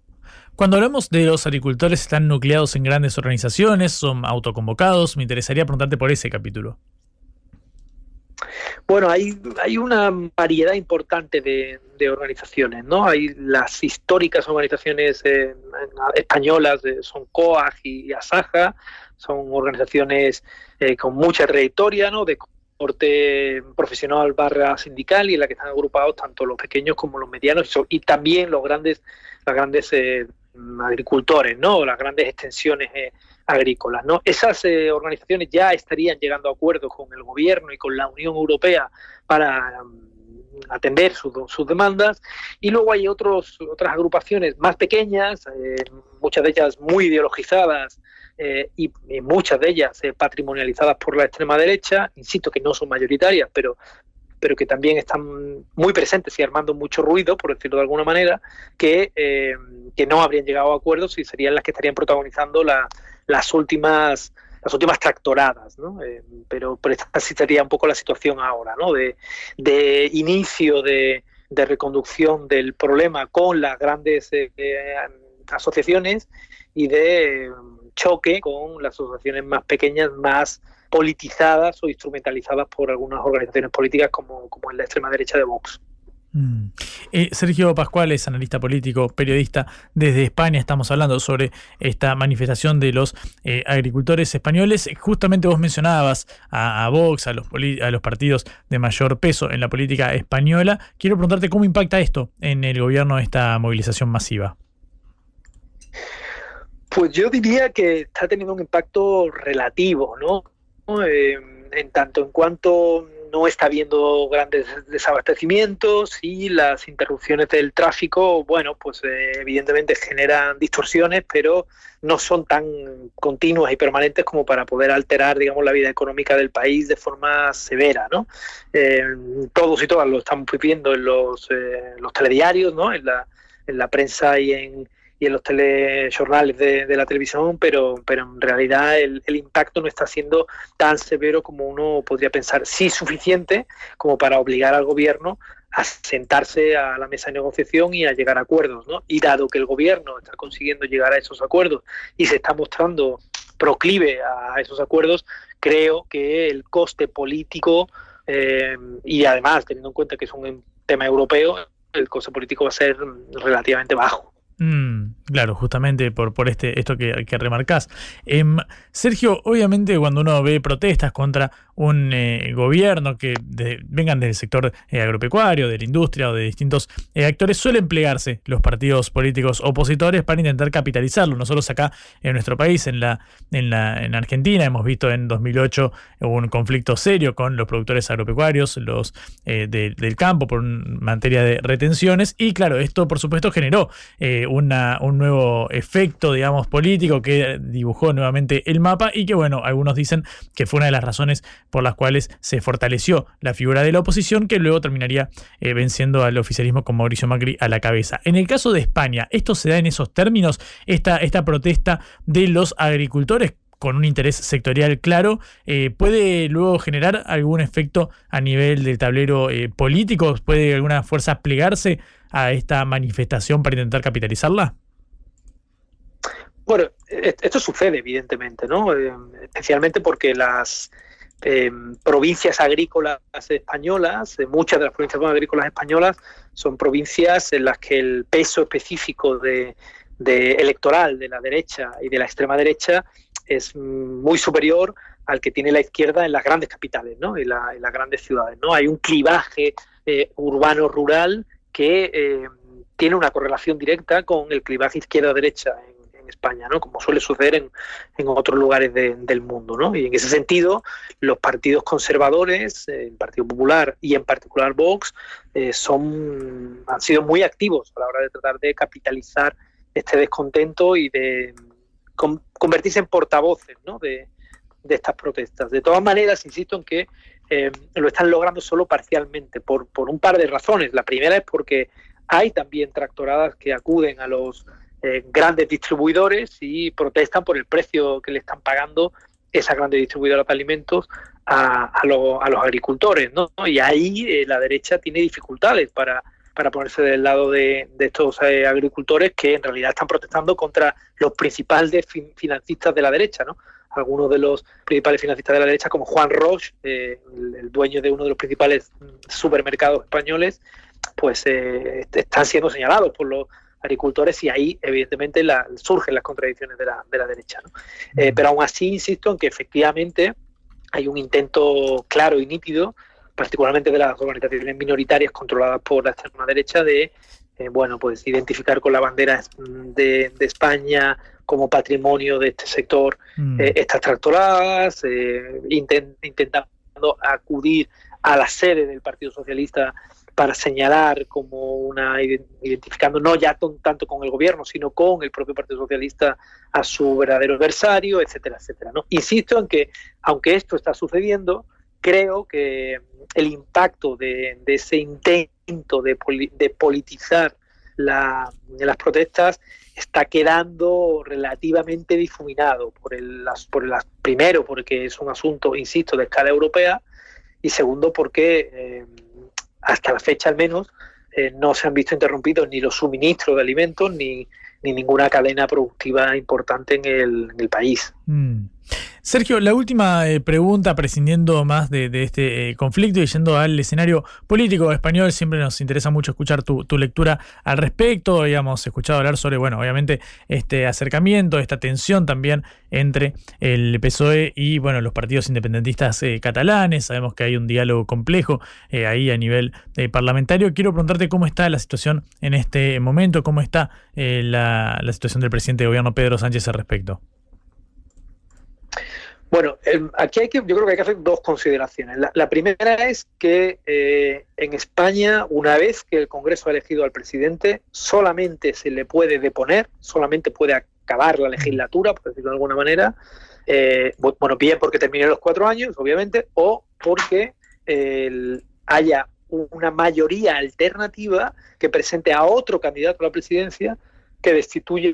Cuando hablamos de los agricultores, están nucleados en grandes organizaciones, son autoconvocados. Me interesaría preguntarte por ese capítulo. Bueno, hay, hay una variedad importante de, organizaciones, ¿no? Hay las históricas organizaciones eh, españolas, son COAG y ASAJA, son organizaciones eh, con mucha trayectoria, ¿no? De corte profesional barra sindical y en la que están agrupados tanto los pequeños como los medianos y, también los grandes, las grandes eh, agricultores, ¿no? Las grandes extensiones eh, agrícolas, ¿no? Esas eh, organizaciones ya estarían llegando a acuerdos con el gobierno y con la Unión Europea para mm, atender sus demandas y luego hay otros otras agrupaciones más pequeñas, eh, muchas de ellas muy ideologizadas y, muchas de ellas patrimonializadas por la extrema derecha, insisto que no son mayoritarias, pero pero que también están muy presentes y armando mucho ruido, por decirlo de alguna manera, que, eh, que no habrían llegado a acuerdos y serían las que estarían protagonizando las últimas las últimas tractoradas, ¿no? Eh, pero, pero esta sería un poco la situación ahora, ¿no? De, de inicio de, de, reconducción del problema con las grandes eh, asociaciones y de choque con las asociaciones más pequeñas, más politizadas o instrumentalizadas por algunas organizaciones políticas como, como la extrema derecha de Vox. Mm. Eh, Sergio Pascual es analista político, periodista desde España. Estamos hablando sobre esta manifestación de los eh, agricultores españoles. Justamente vos mencionabas a, Vox, a los, a los partidos de mayor peso en la política española. Quiero preguntarte cómo impacta esto en el gobierno esta movilización masiva. Pues yo diría que está teniendo un impacto relativo, ¿no? Eh, en tanto en cuanto no está habiendo grandes desabastecimientos y las interrupciones del tráfico, bueno, pues eh, evidentemente generan distorsiones, pero no son tan continuas y permanentes como para poder alterar, digamos, la vida económica del país de forma severa, ¿no? Eh, todos y todas lo estamos viviendo en los, los telediarios, ¿no? En la, en la prensa y en, y en los telejornales de, de la televisión, pero, pero en realidad el, el, impacto no está siendo tan severo como uno podría pensar. Sí suficiente como para obligar al gobierno a sentarse a la mesa de negociación y a llegar a acuerdos. ¿no? Y dado que el gobierno está consiguiendo llegar a esos acuerdos y se está mostrando proclive a esos acuerdos, creo que el coste político eh, y además teniendo en cuenta que es un tema europeo, el coste político va a ser relativamente bajo. Mm, claro, justamente por, por este, esto que, que remarcás. Em, Sergio, obviamente cuando uno ve protestas contra un eh, gobierno que vengan del sector eh, agropecuario, de la industria o de distintos eh, actores, suelen plegarse los partidos políticos opositores para intentar capitalizarlo. Nosotros acá en nuestro país, en la, en la en Argentina, hemos visto en 2008 un conflicto serio con los productores agropecuarios, los del campo, por materia de retenciones. Y claro, esto por supuesto generó una, un nuevo efecto, digamos, político que dibujó nuevamente el mapa y que, bueno, algunos dicen que fue una de las razones por las cuales se fortaleció la figura de la oposición, que luego terminaría eh, venciendo al oficialismo con Mauricio Macri a la cabeza. En el caso de España, ¿esto se da en esos términos? Esta, esta protesta de los agricultores con un interés sectorial claro, eh, ¿puede luego generar algún efecto a nivel del tablero eh, político? ¿Puede alguna fuerza plegarse a esta manifestación para intentar capitalizarla? Bueno, e-, esto sucede evidentemente, ¿no? Eh, especialmente porque las provincias agrícolas españolas, muchas de las provincias agrícolas españolas son provincias en las que el peso específico de, de electoral de la derecha y de la extrema derecha es muy superior al que tiene la izquierda en las grandes capitales ¿no? en, las grandes ciudades. ¿no? Hay un clivaje eh, urbano-rural que eh, tiene una correlación directa con el clivaje izquierda-derecha en, España, ¿no? como suele suceder en, en otros lugares del mundo. ¿no? Y en ese sentido, los partidos conservadores, el Partido Popular y en particular Vox, eh, son, han sido muy activos a la hora de tratar de capitalizar este descontento y de convertirse en portavoces de, estas protestas. De todas maneras, insisto en que eh, lo están logrando solo parcialmente, por, por, un par de razones. La primera es porque hay también tractoradas que acuden a los eh, grandes distribuidores y protestan por el precio que le están pagando esa grande distribuidora de alimentos a, a, a los agricultores. ¿no? Y ahí eh, la derecha tiene dificultades para para ponerse del lado de, estos eh, agricultores que en realidad están protestando contra los principales financistas de la derecha, ¿no? Algunos de los principales financistas de la derecha, como Juan Roche, eh, el, dueño de uno de los principales supermercados españoles, pues eh, están siendo señalados por los agricultores y ahí evidentemente surgen las contradicciones de la, de la derecha. ¿no? pero aún así insisto en que efectivamente hay un intento claro y nítido particularmente de las organizaciones minoritarias controladas por la extrema derecha, de eh, bueno, pues identificar con la bandera de, España como patrimonio de este sector mm. eh, estas tractoradas, eh, intentando acudir a la sede del Partido Socialista para señalar como una identificando no ya tanto con el gobierno sino con el propio Partido Socialista a su verdadero adversario etcétera etcétera no insisto en que aunque esto está sucediendo creo que el impacto de, ese intento de, politizar las protestas está quedando relativamente difuminado por el, por el, primero porque es un asunto insisto de escala europea y segundo porque eh, hasta la fecha al menos eh, no se han visto interrumpidos ni los suministros de alimentos ni, ninguna cadena productiva importante en el, país. Mm. Sergio, la última eh, pregunta, prescindiendo más de, este eh, conflicto y yendo al escenario político español, siempre nos interesa mucho escuchar tu, lectura al respecto. Habíamos escuchado hablar sobre, bueno, obviamente este acercamiento, esta tensión también entre el PSOE y, bueno, los partidos independentistas eh, catalanes. Sabemos que hay un diálogo complejo ahí a nivel parlamentario. Quiero preguntarte cómo está la situación en este momento, cómo está la, la situación del presidente de gobierno Pedro Sánchez al respecto. Bueno, em, aquí hay que, yo creo que hay que hacer dos consideraciones. La, primera es que eh, en España, una vez que el Congreso ha elegido al presidente, solamente se le puede deponer, solamente puede acabar la legislatura, por decirlo de alguna manera. Eh, bueno, bien porque termine los cuatro años, obviamente, o porque haya una mayoría alternativa que presente a otro candidato a la presidencia que destituya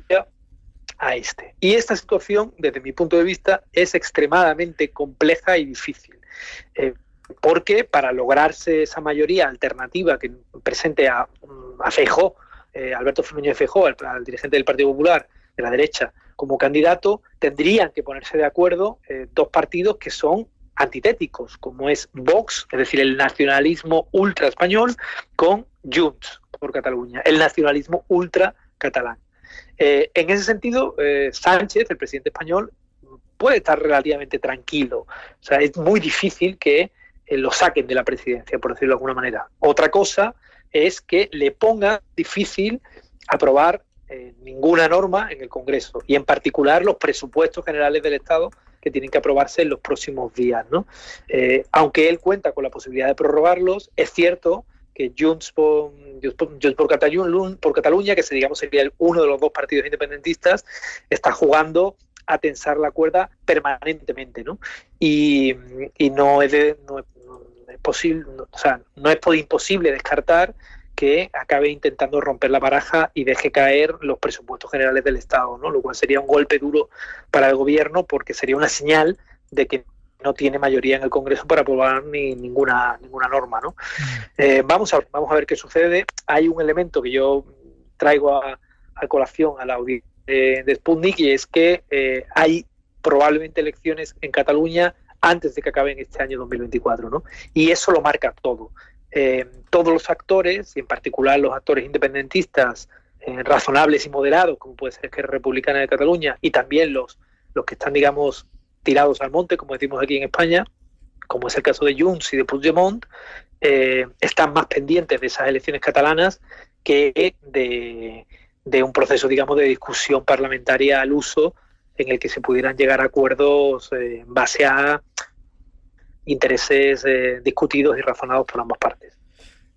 a este. Y esta situación, desde mi punto de vista, es extremadamente compleja y difícil. Eh, porque para lograrse esa mayoría alternativa que presente a, a Feijó, eh, Alberto Fernández Feijó, al, al, dirigente del Partido Popular de la derecha, como candidato, tendrían que ponerse de acuerdo eh, dos partidos que son antitéticos, como es Vox, es decir, el nacionalismo ultra español, con Junts por Cataluña, el nacionalismo ultra catalán. Eh, en ese sentido, eh, Sánchez, el presidente español, puede estar relativamente tranquilo. O sea, es muy difícil que eh, lo saquen de la presidencia, por decirlo de alguna manera. Otra cosa es que le ponga difícil aprobar eh, ninguna norma en el Congreso y en particular los presupuestos generales del Estado que tienen que aprobarse en los próximos días. ¿no? Eh, aunque él cuenta con la posibilidad de prorrogarlos, es cierto que Junts por, Junts por, Cataluña, por Cataluña, que se, digamos sería el, uno de los dos partidos independentistas, está jugando a tensar la cuerda permanentemente, ¿no? Y, no, es de, no, posible, o sea, no es imposible descartar que acabe intentando romper la baraja y deje caer los presupuestos generales del Estado, ¿no? Lo cual sería un golpe duro para el gobierno porque sería una señal de que no tiene mayoría en el Congreso para aprobar ni ninguna ninguna norma, ¿no? Eh, vamos a vamos a ver qué sucede. Hay un elemento que yo traigo a, colación a la audiencia de, de, Sputnik y es que eh, hay probablemente elecciones en Cataluña antes de que acabe en este año 2024, ¿no? Y eso lo marca todo. Eh, todos los actores, y en particular los actores independentistas razonables y moderados, como puede ser Esquerra Republicana de Cataluña, y también los, los que están, digamos, tirados al monte, como decimos aquí en España, como es el caso de Junts y de Puigdemont, eh, están más pendientes de esas elecciones catalanas que de, un proceso, digamos, de discusión parlamentaria al uso en el que se pudieran llegar a acuerdos eh, en base a intereses eh, discutidos y razonados por ambas partes.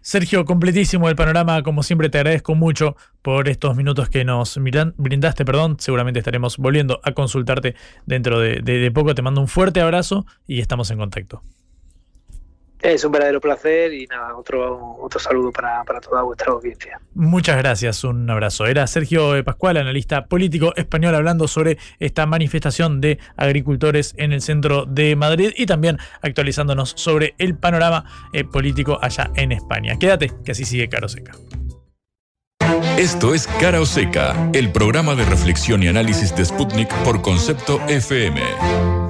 Sergio, completísimo el panorama, como siempre te agradezco mucho por estos minutos que nos brindaste, perdón, seguramente estaremos volviendo a consultarte dentro de, de, de poco, te mando un fuerte abrazo y estamos en contacto. Es un verdadero placer y nada, otro, otro saludo para, para, toda vuestra audiencia. Muchas gracias, un abrazo. Era Sergio Pascual, analista político español, hablando sobre esta manifestación de agricultores en el centro de Madrid y también actualizándonos sobre el panorama eh, político allá en España. Quédate, que así sigue Caro Seca. Esto es Cara o Seca, el programa de reflexión y análisis de Sputnik por concepto FM.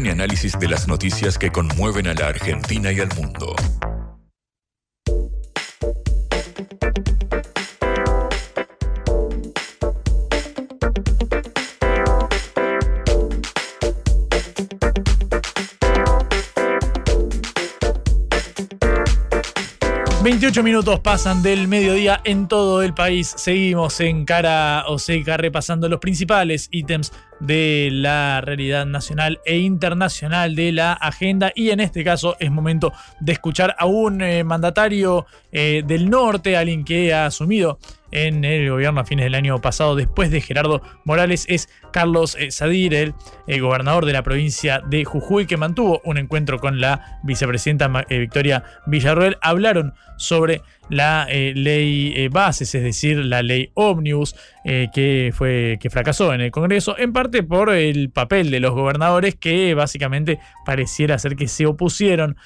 Y análisis de las noticias que conmueven a la Argentina y al mundo. 28 minutos pasan del mediodía en todo el país. Seguimos en cara o seca repasando los principales ítems de la realidad nacional e internacional de la agenda y en este caso es momento de escuchar a un eh, mandatario eh, del norte, alguien que ha asumido en el gobierno a fines del año pasado después de Gerardo Morales es Carlos eh, Sadir, el, gobernador de la provincia de Jujuy, que mantuvo un encuentro con la vicepresidenta Victoria Villarroel. Hablaron sobre la eh, ley eh, bases, es decir, la ley Omnibus, eh, que, fue, que fracasó en el Congreso, en parte por el papel de los gobernadores que básicamente pareciera ser que se opusieron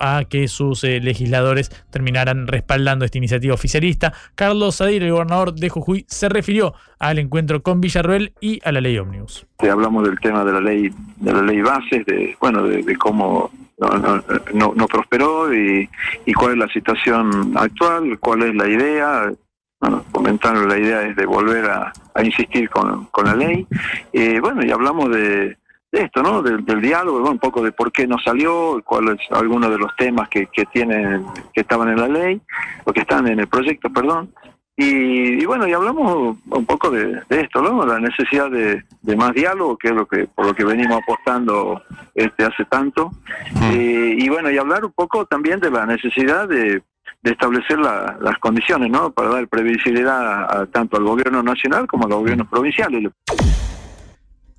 a que sus legisladores terminaran respaldando esta iniciativa oficialista. Carlos Sadir, el gobernador de Jujuy, se refirió al encuentro con Villarruel y a la ley Omnibus. Hablamos del tema de la ley, de la ley bases, de, bueno, de cómo no, no, no, prosperó y, y, cuál es la situación actual, cuál es la idea. Bueno, comentaron la idea es de volver a, insistir con, con, la ley. Eh, bueno, y hablamos de, esto, ¿no? Del, diálogo, un poco de por qué no salió, cuáles algunos de los temas que, que tienen, que estaban en la ley, o que están en el proyecto, perdón. Y, bueno, y hablamos un poco de, esto, ¿no? La necesidad de, más diálogo, que es lo que por lo que venimos apostando este hace tanto. Eh, y bueno, y hablar un poco también de la necesidad de, establecer las condiciones, ¿no? Para dar previsibilidad tanto al gobierno nacional como a los gobiernos provinciales.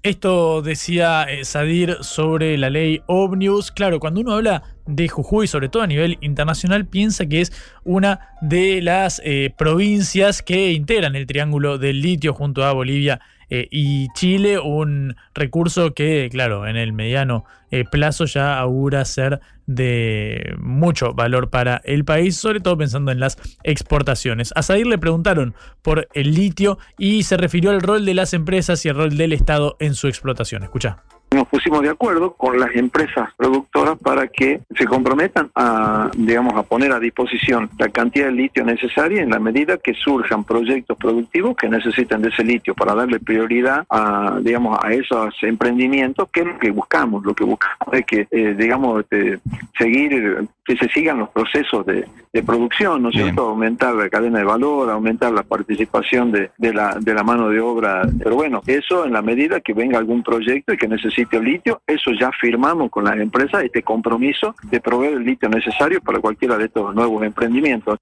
Esto decía eh, Sadir sobre la ley Omnibus. Claro, cuando uno habla de Jujuy, sobre todo a nivel internacional, piensa que es una de las eh, provincias que integran el Triángulo del Litio junto a Bolivia eh, y Chile, un recurso que, claro, en el mediano eh, plazo ya augura ser de mucho valor para el país, sobre todo pensando en las exportaciones. A Sadir le preguntaron por el litio y se refirió al rol de las empresas y el rol del Estado en su explotación. Escucha nos pusimos de acuerdo con las empresas productoras para que se comprometan a, digamos, a poner a disposición la cantidad de litio necesaria en la medida que surjan proyectos productivos que necesiten de ese litio para darle prioridad a, digamos, a esos emprendimientos que es lo que buscamos, lo que buscamos es que, eh, digamos, este, seguir, que se sigan los procesos de, producción, ¿no es cierto? Aumentar la cadena de valor, aumentar la participación de, de, la, de la mano de obra, pero bueno, eso en la medida que venga algún proyecto y que necesite sitio litio, eso ya firmamos con las empresas este compromiso de proveer el litio necesario para cualquiera de estos nuevos emprendimientos.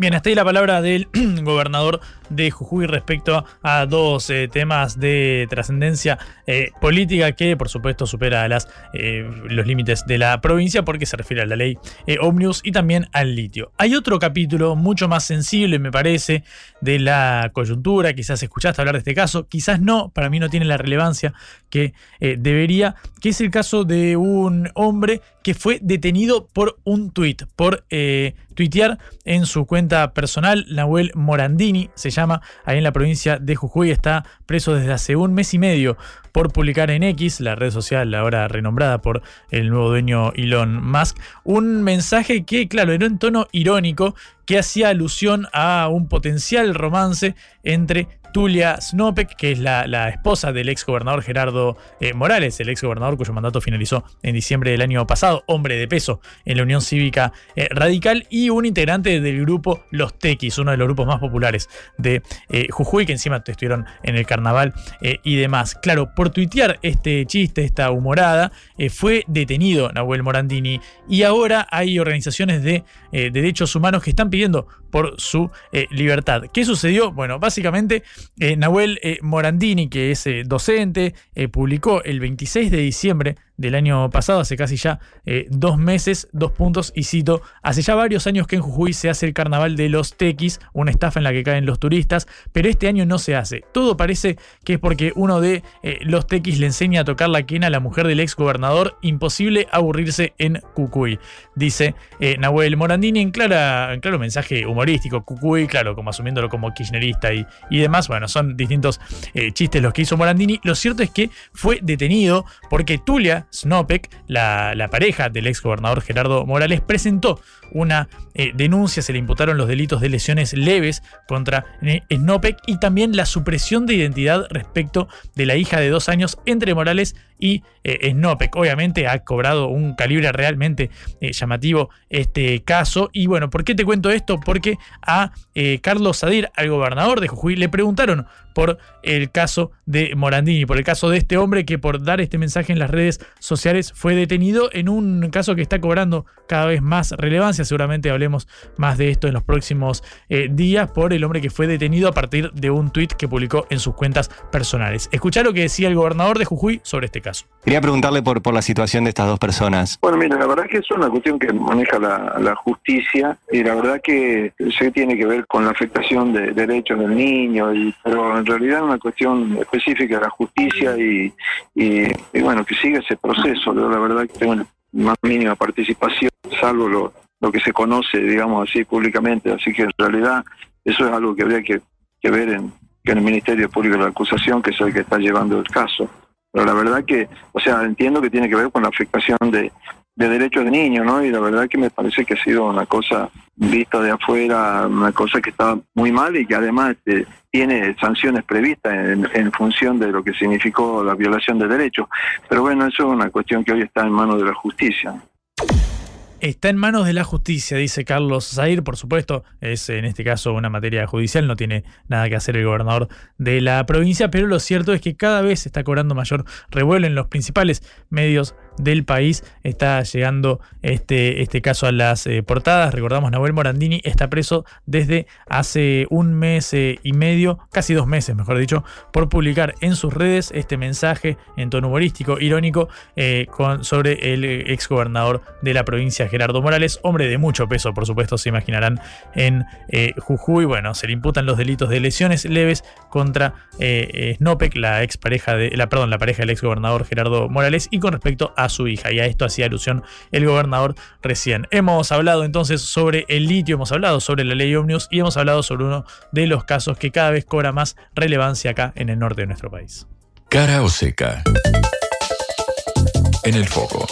Bien, hasta ahí la palabra del gobernador de Jujuy respecto a dos eh, temas de trascendencia eh, política que por supuesto supera las, eh, los límites de la provincia porque se refiere a la ley Omnius y también al litio. Hay otro capítulo mucho más sensible me parece de la coyuntura, quizás escuchaste hablar de este caso, quizás no, para mí no tiene la relevancia que debería, que es el caso de un hombre que fue detenido por un tuit, por tuitear en su cuenta personal, Nahuel Morandini se llama ahí en la provincia de Jujuy, está preso desde hace un mes y medio por publicar en X, la red social ahora renombrada por el nuevo dueño Elon Musk, un mensaje que, claro, era en tono irónico, que hacía alusión a un potencial romance entre Tulia Snopek, que es la, esposa del ex gobernador Gerardo eh, Morales, el ex gobernador cuyo mandato finalizó en diciembre del año pasado, hombre de peso en la Unión Cívica eh, Radical, y un integrante del grupo Los Tequis, uno de los grupos más populares de eh, Jujuy, que encima estuvieron en el carnaval y demás. Claro, por tuitear este chiste, esta humorada, fue detenido Nahuel Morandini y ahora hay organizaciones de derechos humanos que están pidiendo por su libertad. ¿Qué sucedió? Bueno, básicamente eh, Nahuel eh, Morandini, que es eh, docente, publicó el 26 de diciembre del año pasado, hace casi ya eh, dos meses, dos puntos, y cito, hace ya varios años que en Jujuy se hace el carnaval de los tequis, una estafa en la que caen los turistas, pero este año no se hace. Todo parece que es porque uno de eh, los tequis le enseña a tocar la quena a la mujer del ex gobernador, imposible aburrirse en Cucuy, dice eh, Nahuel Morandini en, clara, en claro mensaje humorístico, Cucuy, claro, como asumiéndolo como kirchnerista y, y demás, bueno, son distintos chistes los que hizo Morandini, lo cierto es que fue detenido porque Tulia Snopek, la, pareja del ex gobernador Gerardo Morales, presentó una eh, denuncia, se le imputaron los delitos de lesiones leves contra eh, Snopek y también la supresión de identidad respecto de la hija de dos años entre Morales y eh, Snopek. Obviamente ha cobrado un calibre realmente llamativo este caso. Y bueno, ¿por qué te cuento esto? Porque a Carlos Sadir, al gobernador de Jujuy, le preguntaron por el caso de Morandini, por el caso de este hombre que por dar este mensaje en las redes sociales fue detenido en un caso que está cobrando cada vez más relevancia. Seguramente hablemos más de esto en los próximos eh, días por el hombre que fue detenido a partir de un tuit que publicó en sus cuentas personales. Escuchá lo que decía el gobernador de Jujuy sobre este caso. Quería preguntarle por, por la situación de estas dos personas. Bueno, mira, la verdad que es una cuestión que maneja la, la justicia y la verdad que se tiene que ver con la afectación de derechos del niño, y, pero en realidad es una cuestión específica de la justicia y, y, bueno, que siga ese proceso. Yo la verdad que tengo más mínima participación, salvo lo, lo que se conoce, digamos así, públicamente. Así que en realidad eso es algo que habría que, ver en, en el Ministerio Público de la Acusación, que es el que está llevando el caso. Pero la verdad que, o sea, entiendo que tiene que ver con la afectación de, de derechos de niños, ¿no? Y la verdad que me parece que ha sido una cosa vista de afuera, una cosa que está muy mal y que además este, tiene sanciones previstas en, función de lo que significó la violación de derechos. Pero bueno, eso es una cuestión que hoy está en manos de la justicia. Está en manos de la justicia, dice Carlos Zair. Por supuesto, es en este caso una materia judicial, no tiene nada que hacer el gobernador de la provincia, pero lo cierto es que cada vez está cobrando mayor revuelo en los principales medios del país. Está llegando este, este caso a las eh, portadas. Recordamos, Nahuel Morandini está preso desde hace un mes eh, y medio, casi dos meses, mejor dicho, por publicar en sus redes este mensaje en tono humorístico, irónico, eh, sobre el exgobernador de la provincia, Gerardo Morales, hombre de mucho peso, por supuesto, se imaginarán, en Jujuy. Bueno, se le imputan los delitos de lesiones leves contra Snopek, la expareja de, la, perdón, la pareja del exgobernador Gerardo Morales, y con respecto a su hija. Y a esto hacía alusión el gobernador recién. Hemos hablado entonces sobre el litio, hemos hablado sobre la ley Omnius y hemos hablado sobre uno de los casos que cada vez cobra más relevancia acá en el norte de nuestro país. Cara o seca. En el foco.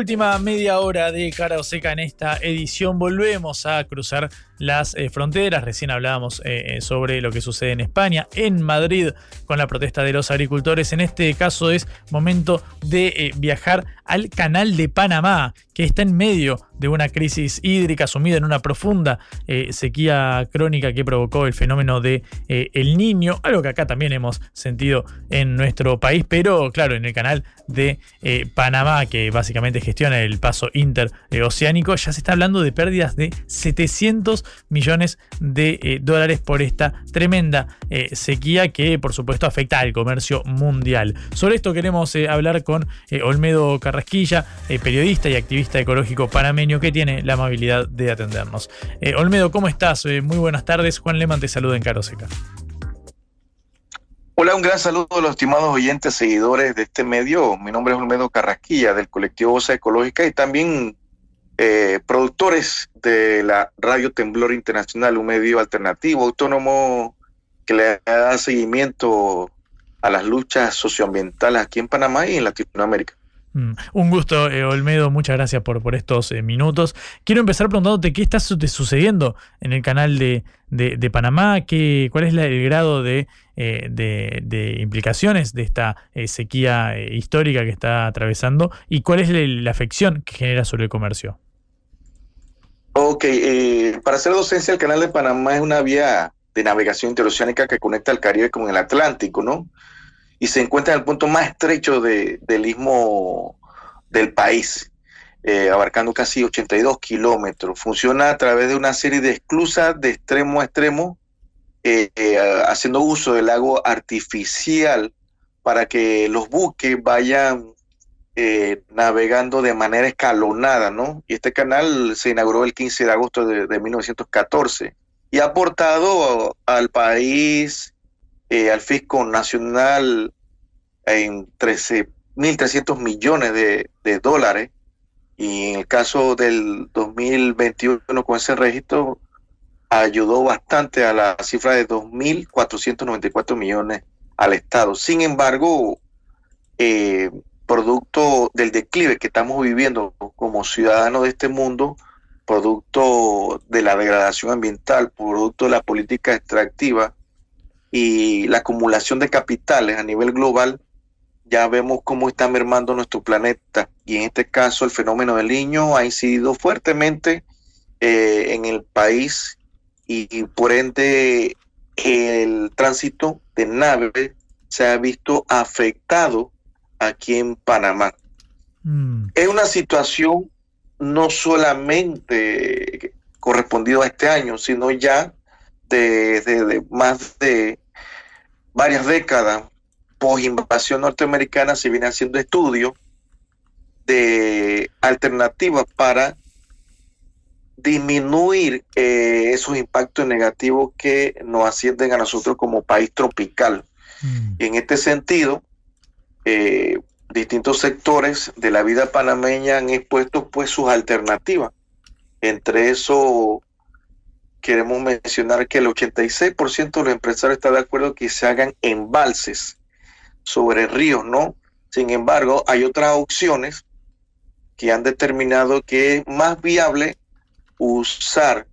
Última media hora de cara o seca en esta edición. Volvemos a cruzar las eh, fronteras. Recién hablábamos eh, eh, sobre lo que sucede en España, en Madrid, con la protesta de los agricultores. En este caso es momento de viajar al canal de Panamá, que está en medio de una crisis hídrica sumida en una profunda sequía crónica que provocó el fenómeno de El Niño, algo que acá también hemos sentido en nuestro país, pero claro, en el canal de Panamá, que básicamente gestiona el paso interoceánico, ya se está hablando de pérdidas de 700 millones de eh, dólares por esta tremenda eh, sequía que por supuesto afecta al comercio mundial. Sobre esto queremos eh, hablar con Olmedo Carrasquilla, periodista y activista ecológico panameño que tiene la amabilidad de atendernos. Olmedo, ¿cómo estás? muy buenas tardes. Juan Leman te saluda en Caro Seca. Hola, un gran saludo a los estimados oyentes, seguidores de este medio. Mi nombre es Olmedo Carrasquilla del colectivo Osa Ecológica y también eh, productores de la Radio Temblor Internacional, un medio alternativo, autónomo, que le da seguimiento a las luchas socioambientales aquí en Panamá y en Latinoamérica. Mm. Un gusto, eh, Olmedo, muchas gracias por, por estos eh, minutos. Quiero empezar preguntándote qué está sucediendo en el canal de, de, Panamá, qué, cuál es el grado de, eh, de, implicaciones de esta sequía histórica que está atravesando y cuál es la, afección que genera sobre el comercio. Ok, para hacer docencia, el canal de Panamá es una vía de navegación interoceánica que conecta el Caribe con el Atlántico, ¿no? y se encuentra en el punto más estrecho del istmo del país, eh, abarcando casi 82 kilómetros. Funciona a través de una serie de esclusas de extremo a extremo, eh, eh, haciendo uso del lago artificial para que los buques vayan navegando de manera escalonada, ¿no? Y este canal se inauguró el 15 de agosto de, de 1914 y ha aportado al país eh, al fisco nacional en 13.300 millones de, dólares y en el caso del 2021 con ese registro ayudó bastante a la cifra de 2.494 millones al Estado. Sin embargo, eh, producto del declive que estamos viviendo como ciudadanos de este mundo, producto de la degradación ambiental, producto de la política extractiva, y la acumulación de capitales a nivel global, ya vemos cómo está mermando nuestro planeta. Y en este caso el fenómeno del niño ha incidido fuertemente eh, en el país y, por ende el tránsito de naves se ha visto afectado aquí en Panamá. Mm. Es una situación no solamente correspondido a este año, sino ya de más de varias décadas post invasión norteamericana se viene haciendo estudios de alternativas para disminuir eh, esos impactos negativos que nos ascienden a nosotros como país tropical. Mm. En este sentido, eh, distintos sectores de la vida panameña han expuesto pues sus alternativas. Entre eso queremos mencionar que el 86% de los empresarios está de acuerdo que se hagan embalses sobre ríos, ¿no? Sin embargo, hay otras opciones que han determinado que es más viable usar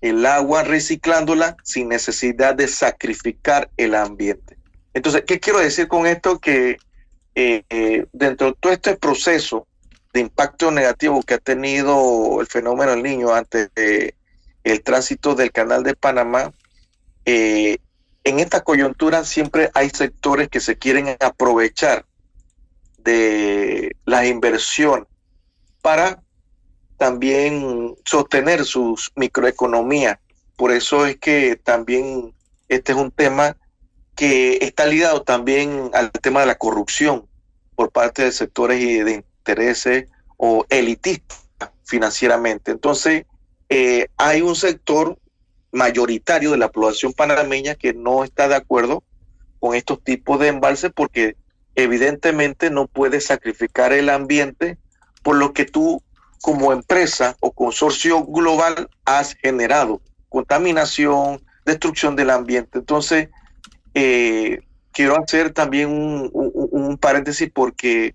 el agua reciclándola sin necesidad de sacrificar el ambiente. Entonces, ¿qué quiero decir con esto? Que eh, eh, dentro de todo este proceso de impacto negativo que ha tenido el fenómeno del niño antes de el tránsito del canal de Panamá, eh, en esta coyuntura siempre hay sectores que se quieren aprovechar de la inversión para también sostener sus microeconomías. Por eso es que también este es un tema que está ligado también al tema de la corrupción por parte de sectores y de intereses o elitistas financieramente. Entonces, eh, hay un sector mayoritario de la población panameña que no está de acuerdo con estos tipos de embalses porque evidentemente no puedes sacrificar el ambiente por lo que tú como empresa o consorcio global has generado contaminación, destrucción del ambiente. Entonces, eh, quiero hacer también un, paréntesis porque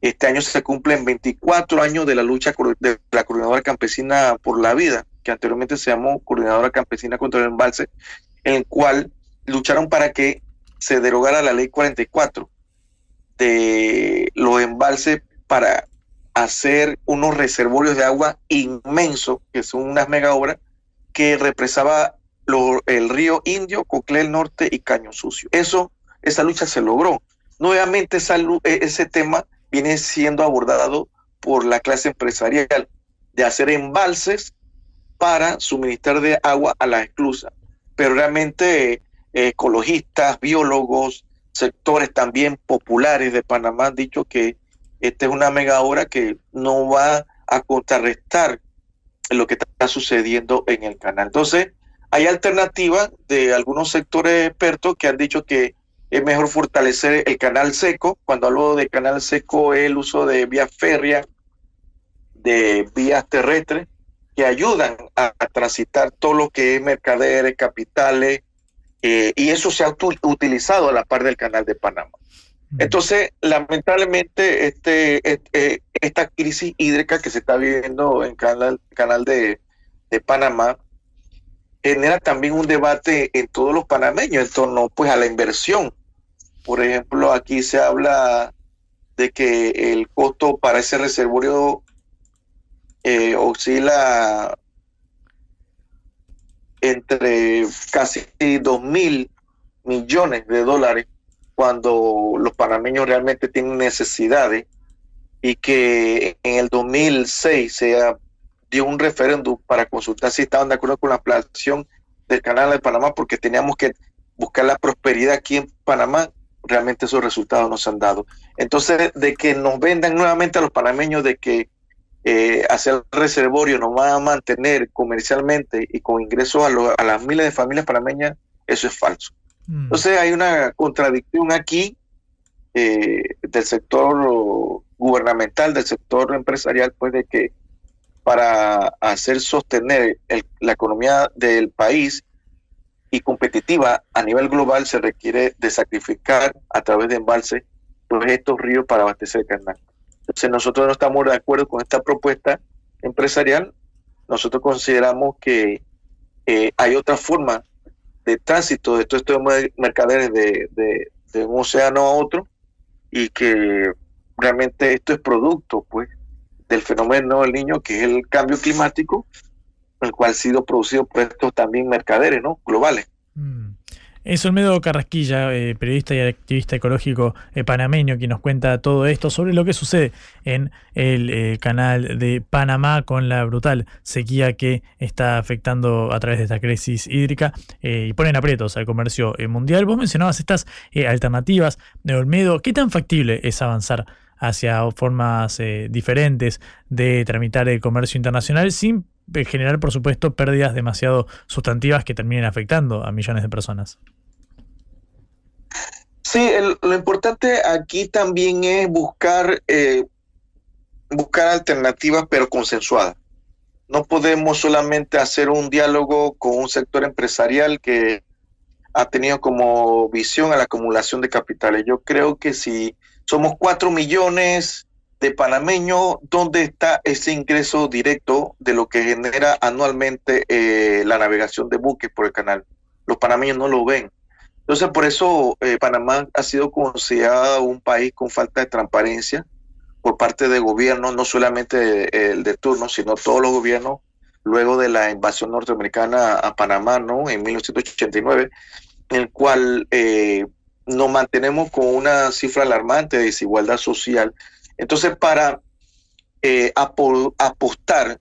este año se cumplen 24 años de la lucha de la Coordinadora Campesina por la Vida, que anteriormente se llamó Coordinadora Campesina contra el Embalse, en el cual lucharon para que se derogara la ley 44 de los embalses para hacer unos reservorios de agua inmensos, que son unas mega obras, que represaba el río Indio, Cocle del Norte y Caño Sucio. Eso, esa lucha se logró. Nuevamente e, ese tema viene siendo abordado por la clase empresarial de hacer embalses para suministrar de agua a las esclusas. Pero realmente eh, ecologistas, biólogos, sectores también populares de Panamá han dicho que esta es una mega obra que no va a contrarrestar lo que está sucediendo en el canal. Entonces, hay alternativas de algunos sectores expertos que han dicho que es mejor fortalecer el canal seco. Cuando hablo de canal seco es el uso de vías férreas, de vías terrestres, que ayudan a, transitar todo lo que es mercaderes, capitales, eh, y eso se ha utilizado a la par del canal de Panamá. Entonces, lamentablemente, este, este, esta crisis hídrica que se está viviendo en canal, canal de, de Panamá genera también un debate en todos los panameños en torno pues a la inversión. Por ejemplo, aquí se habla de que el costo para ese reservorio eh, oscila entre casi 2 mil millones de dólares cuando los panameños realmente tienen necesidades y que en el 2006 se dio un referéndum para consultar si estaban de acuerdo con la ampliación del canal de Panamá porque teníamos que buscar la prosperidad aquí en Panamá, realmente esos resultados no se han dado. Entonces, de que nos vendan nuevamente a los panameños de que eh, hacer el reservorio nos va a mantener comercialmente y con ingresos a, a las miles de familias panameñas, eso es falso. Mm. Entonces hay una contradicción aquí eh, del sector gubernamental, del sector empresarial, pues de que para hacer sostener la economía del país y competitiva a nivel global se requiere de sacrificar a través de embalse pues, estos ríos para abastecer el canal. Entonces nosotros no estamos de acuerdo con esta propuesta empresarial. Nosotros consideramos que eh, hay otra forma de tránsito de todos estos mercaderes de, de, un océano a otro y que realmente esto es producto pues del fenómeno del niño que es el cambio climático el cual ha sido producido por estos también mercaderes no globales mm. Es Olmedo Carrasquilla, eh, periodista y activista ecológico eh, panameño, quien nos cuenta todo esto sobre lo que sucede en el eh, canal de Panamá con la brutal sequía que está afectando a través de esta crisis hídrica y ponen aprietos al comercio mundial. Vos mencionabas estas alternativas de Olmedo. ¿Qué tan factible es avanzar hacia formas diferentes de tramitar el comercio internacional sin generar, por supuesto, pérdidas demasiado sustantivas que terminen afectando a millones de personas. Sí, lo importante aquí también es buscar, eh, buscar alternativas, pero consensuadas. No podemos solamente hacer un diálogo con un sector empresarial que ha tenido como visión a la acumulación de capitales. Yo creo que si somos cuatro millones de panameños, ¿dónde está ese ingreso directo de lo que genera anualmente eh, la navegación de buques por el canal? Los panameños no lo ven. Entonces, por eso eh, Panamá ha sido considerado un país con falta de transparencia por parte del gobierno, no solamente el de turno, sino todos los gobiernos, luego de la invasión norteamericana a Panamá, ¿no? En 1989, en el cual eh, nos mantenemos con una cifra alarmante de desigualdad social entonces, para eh, apostar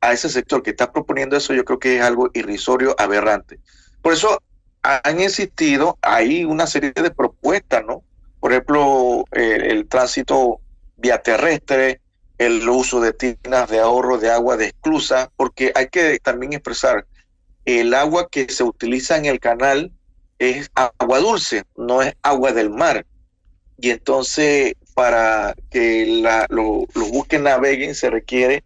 a ese sector que está proponiendo eso, yo creo que es algo irrisorio, aberrante. Por eso han existido, hay una serie de propuestas, ¿no? Por ejemplo, el, tránsito vía terrestre, el uso de tinas de ahorro de agua de esclusa, porque hay que también expresar, el agua que se utiliza en el canal es agua dulce, no es agua del mar. Y entonces para que los buques naveguen se requiere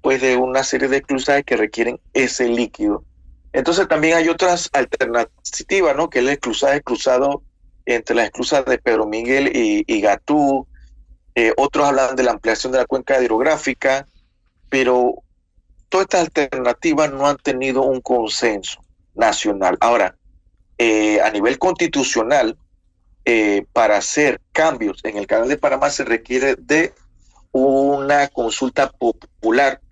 pues de una serie de esclusas que requieren ese líquido. Entonces también hay otras alternativas, ¿no? Que es el esclusaje cruzado entre las esclusas de Pedro Miguel y, Gatú. Eh, otros hablan de la ampliación de la cuenca hidrográfica, pero todas estas alternativas no han tenido un consenso nacional. Ahora, eh, a nivel constitucional, eh, para hacer cambios en el canal de Panamá se requiere de una consulta popular.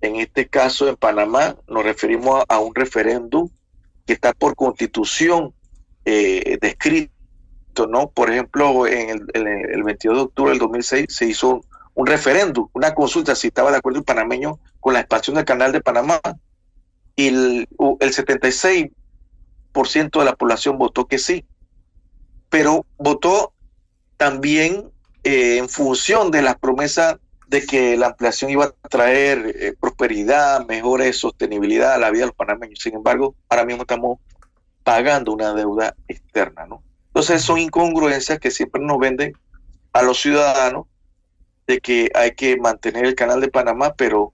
En este caso, en Panamá, nos referimos a, un referéndum que está por constitución eh, descrito, ¿no? Por ejemplo, en el, 22 de octubre del 2006 se hizo un, referéndum, una consulta si estaba de acuerdo el panameño con la expansión del canal de Panamá y el, el 76% de la población votó que sí pero votó también eh, en función de la promesa de que la ampliación iba a traer eh, prosperidad, mejores sostenibilidad a la vida de los panameños. Sin embargo, ahora mismo estamos pagando una deuda externa, ¿no? Entonces son incongruencias que siempre nos venden a los ciudadanos de que hay que mantener el canal de Panamá, pero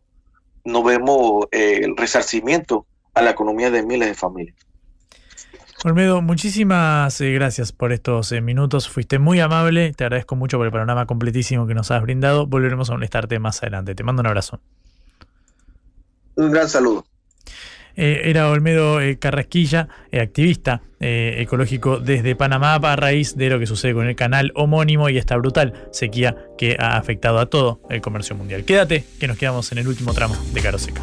no vemos eh, el resarcimiento a la economía de miles de familias. Olmedo, muchísimas eh, gracias por estos eh, minutos. Fuiste muy amable. Te agradezco mucho por el panorama completísimo que nos has brindado. Volveremos a molestarte más adelante. Te mando un abrazo. Un gran saludo. Eh, era Olmedo eh, Carrasquilla, eh, activista ecológico desde Panamá a raíz de lo que sucede con el canal homónimo y esta brutal sequía que ha afectado a todo el comercio mundial. Quédate, que nos quedamos en el último tramo de Caro Seca.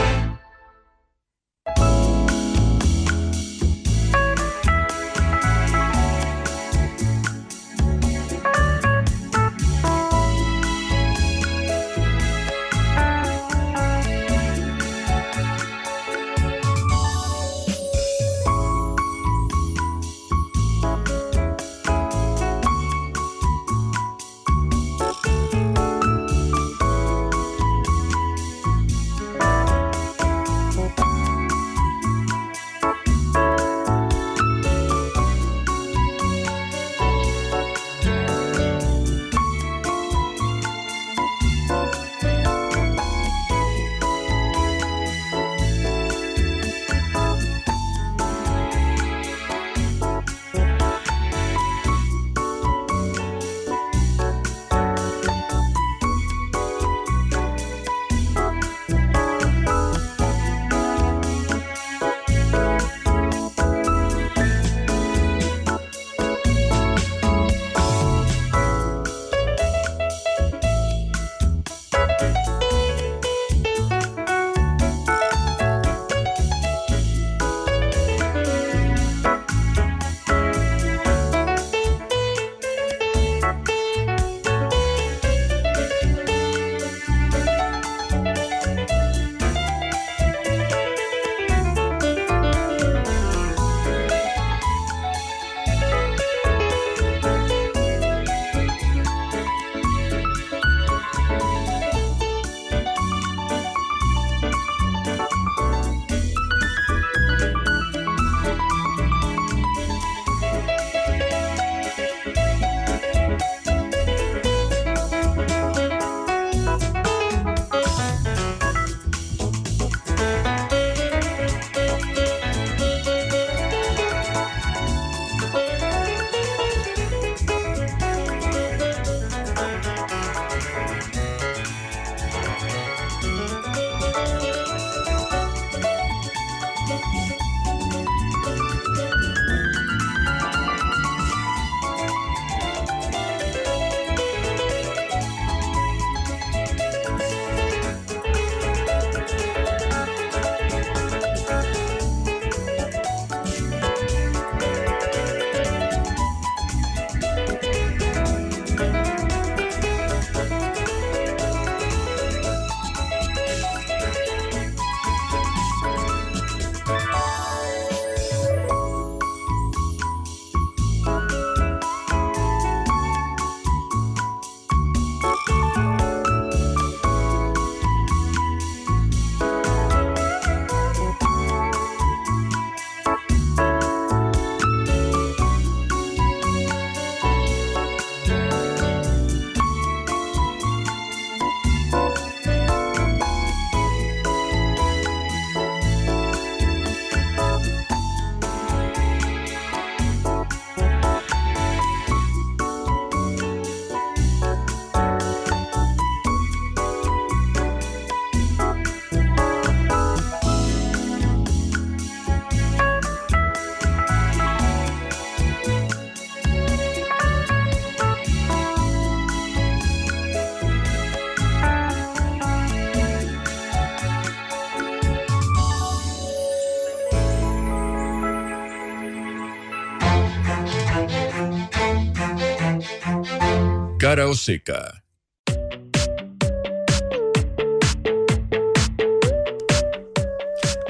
Cara o.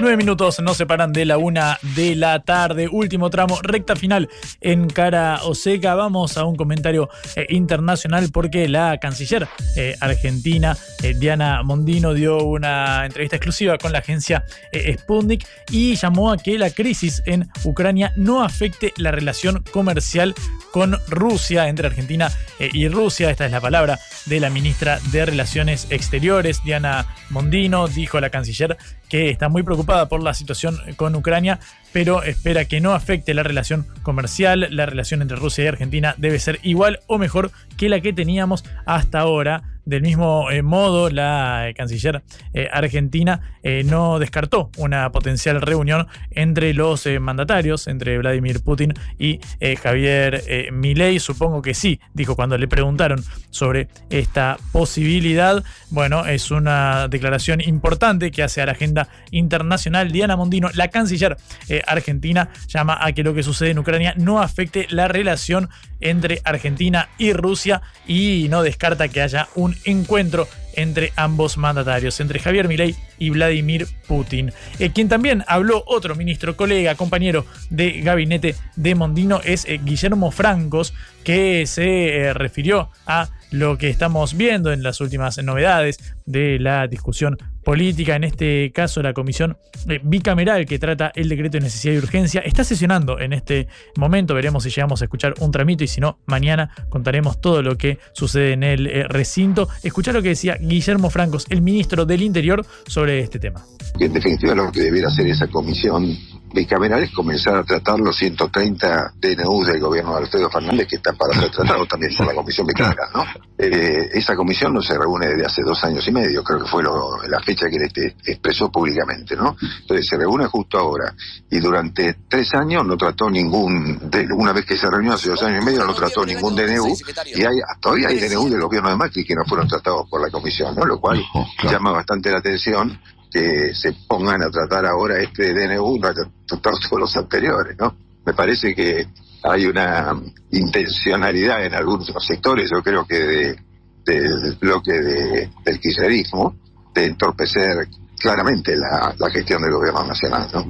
Nueve minutos nos separan de la una de la tarde. Último tramo, recta final en cara o seca. Vamos a un comentario eh, internacional porque la canciller eh, argentina, eh, Diana Mondino, dio una entrevista exclusiva con la agencia Sputnik y llamó a que la crisis en Ucrania no afecte la relación comercial con Rusia, entre Argentina y Rusia. Esta es la palabra de la ministra de Relaciones Exteriores, Diana Mondino. Dijo la canciller que está muy preocupada por la situación con Ucrania, pero espera que no afecte la relación comercial. La relación entre Rusia y Argentina debe ser igual o mejor que la que teníamos hasta ahora. Del mismo eh, modo, la eh, canciller eh, argentina no descartó una potencial reunión entre los mandatarios, entre Vladimir Putin y Javier Milei. Supongo que sí, dijo cuando le preguntaron sobre esta posibilidad. Bueno, es una declaración importante que hace a la agenda internacional. Diana Mondino, la canciller argentina, llama a que lo que sucede en Ucrania no afecte la relación entre Argentina y Rusia y no descarta que haya un encuentro entre ambos mandatarios, entre Javier Milei y Vladimir Putin. Eh, quien también habló, otro ministro, colega, compañero de gabinete de Mondino, es eh, Guillermo Francos, que se eh, refirió a lo que estamos viendo en las últimas novedades de la discusión política, en este caso la comisión eh, bicameral que trata el decreto de necesidad y urgencia, está sesionando en este momento, veremos si llegamos a escuchar un tramito y si no, mañana contaremos todo lo que sucede en el eh, recinto. Escuchar lo que decía Guillermo Francos, el ministro del Interior, sobre este tema. en definitiva lo que debiera hacer esa comisión bicameral es comenzar a tratar los 130 DNU del gobierno de Alfredo Fernández que están para ser tratados también por la comisión bicameral, ¿no? Eh, esa comisión no se reúne desde hace dos años y medio, creo que fue lo- la fecha que él este- expresó públicamente, ¿no? Entonces se reúne justo ahora y durante tres años no trató ningún, de- una vez que se reunió hace dos años y medio no trató ningún DNU y hay, todavía hay DNU del gobierno de Macri que no fueron tratados por la comisión, ¿no? Lo cual llama bastante la atención que se pongan a tratar ahora este DNU, no a tratar todos los anteriores, ¿no? Me parece que hay una intencionalidad en algunos sectores, yo creo que de- del bloque de- del kirchnerismo, de entorpecer claramente la, la gestión del gobierno nacional, ¿no?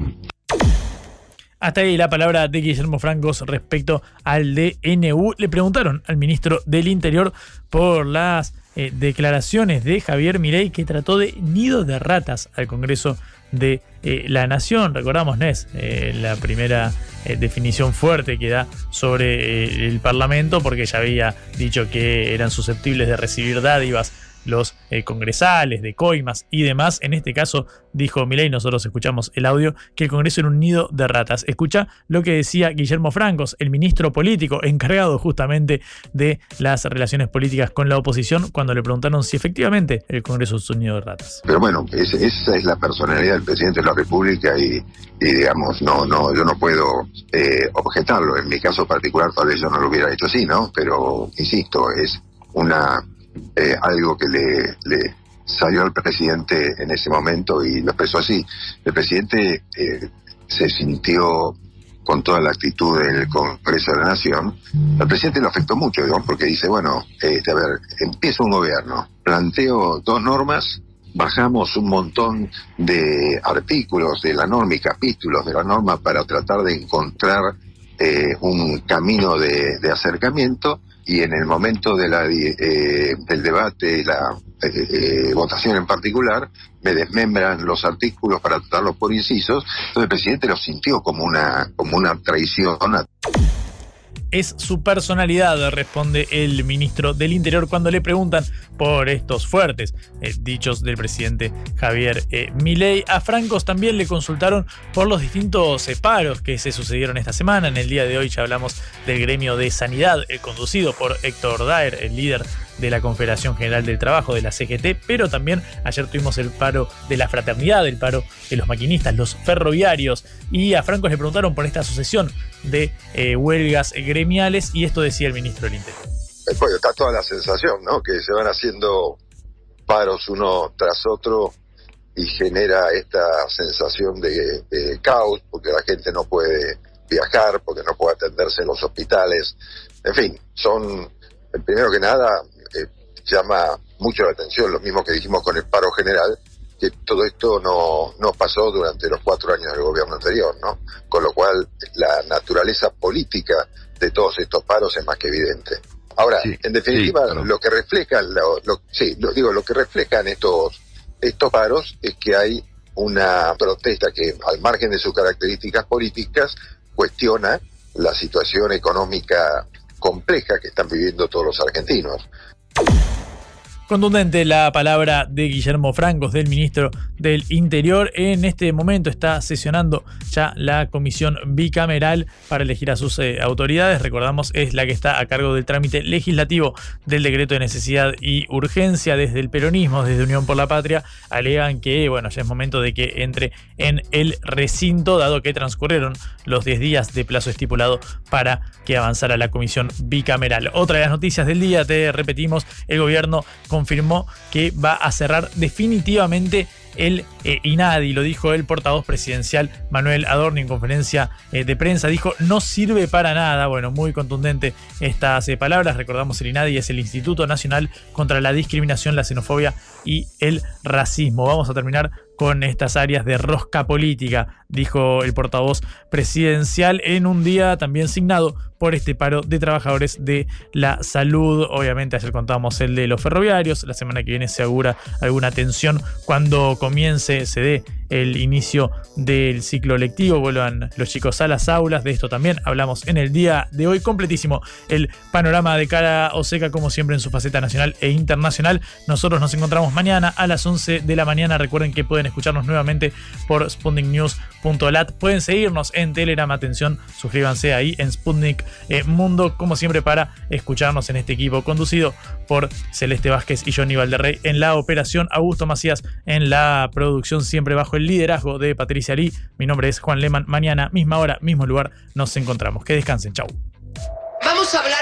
Hasta ahí la palabra de Guillermo Francos respecto al DNU. Le preguntaron al ministro del Interior por las eh, declaraciones de Javier Mirey que trató de nido de ratas al Congreso de eh, la Nación. Recordamos, Nes, eh, la primera definición fuerte que da sobre el Parlamento porque ya había dicho que eran susceptibles de recibir dádivas los eh, congresales, de coimas y demás. En este caso, dijo Milei, nosotros escuchamos el audio, que el Congreso era un nido de ratas. Escucha lo que decía Guillermo Francos, el ministro político encargado justamente de las relaciones políticas con la oposición, cuando le preguntaron si efectivamente el Congreso es un nido de ratas. Pero bueno, es- esa es la personalidad del presidente de la República y, y, digamos, no, no, yo no puedo eh, objetarlo. En mi caso particular tal vez yo no lo hubiera hecho así, ¿no? Pero, insisto, es una eh, algo que le, salió al presidente en ese momento y lo expresó así. El presidente eh, se sintió con toda la actitud del Congreso de la Nación, al presidente lo afectó mucho, porque dice, bueno, este, a ver, empieza un gobierno, planteo dos normas, bajamos un montón de artículos de la norma y capítulos de la norma para tratar de encontrar eh, un camino de acercamiento y en el momento de la, eh, del debate la eh, eh, votación en particular, me desmembran los artículos para tratarlos por incisos, entonces el presidente lo sintió como una, como una traición es su personalidad, responde el ministro del Interior cuando le preguntan por estos fuertes eh, dichos del presidente Javier eh, Milei. A Francos también le consultaron por los distintos eh, paros que se sucedieron esta semana. En el día de hoy ya hablamos del gremio de sanidad, eh, conducido por Héctor Daer, el líder de la Confederación General del Trabajo, de la CGT, pero también ayer tuvimos el paro de la fraternidad, el paro de los maquinistas, los ferroviarios, y a Francos le preguntaron por esta sucesión de eh, huelgas gremiales, y esto decía el ministro del Interior. Eh, Bueno, está toda la sensación, ¿no? Que se van haciendo paros uno tras otro y genera esta sensación de, de caos porque la gente no puede viajar, porque no puede atenderse en los hospitales. En fin, son, eh, primero que nada, llama mucho la atención, lo mismo que dijimos con el paro general, que todo esto no, no pasó durante los cuatro años del gobierno anterior, ¿no? Con lo cual la naturaleza política de todos estos paros es más que evidente. Ahora, en definitiva, lo que reflejan, lo, lo- sí, lo digo, lo que reflejan estos estos paros es que hay una protesta que, al margen de sus características políticas, cuestiona la situación económica compleja que están viviendo todos los argentinos. Contundente la palabra de Guillermo Francos, del ministro del Interior. En este momento está sesionando ya la comisión bicameral para elegir a sus eh, autoridades. Recordamos, es la que está a cargo del trámite legislativo del decreto de necesidad y urgencia desde el peronismo, desde Unión por la Patria. Alegan que, bueno, ya es momento de que entre en el recinto, dado que transcurrieron los 10 días de plazo estipulado para que avanzara la comisión bicameral. Otra de las noticias del día, te repetimos, el gobierno confirmó que va a cerrar definitivamente el eh, INADI, lo dijo el portavoz presidencial Manuel Adorni en conferencia eh, de prensa, dijo no sirve para nada, bueno, muy contundente estas eh, palabras, recordamos el INADI es el Instituto Nacional contra la Discriminación, la Xenofobia y el Racismo. Vamos a terminar con estas áreas de rosca política, dijo el portavoz presidencial en un día también signado por este paro de trabajadores de la salud. Obviamente ayer contábamos el de los ferroviarios, la semana que viene se augura alguna tensión cuando comience, se dé el inicio del ciclo lectivo, vuelvan los chicos a las aulas, de esto también hablamos en el día de hoy, completísimo el panorama de cara o seca como siempre en su faceta nacional e internacional. Nosotros nos encontramos mañana a las 11 de la mañana, recuerden que pueden escucharnos nuevamente por sputniknews.lat, pueden seguirnos en Telegram, atención, suscríbanse ahí en Sputnik eh, Mundo, como siempre para escucharnos en este equipo conducido por Celeste Vázquez y Johnny Valderrey en la operación, Augusto Macías en la producción, siempre bajo el liderazgo de Patricia Lee. Mi nombre es Juan Leman. Mañana, misma hora, mismo lugar, nos encontramos. Que descansen. Chau. Vamos a hablar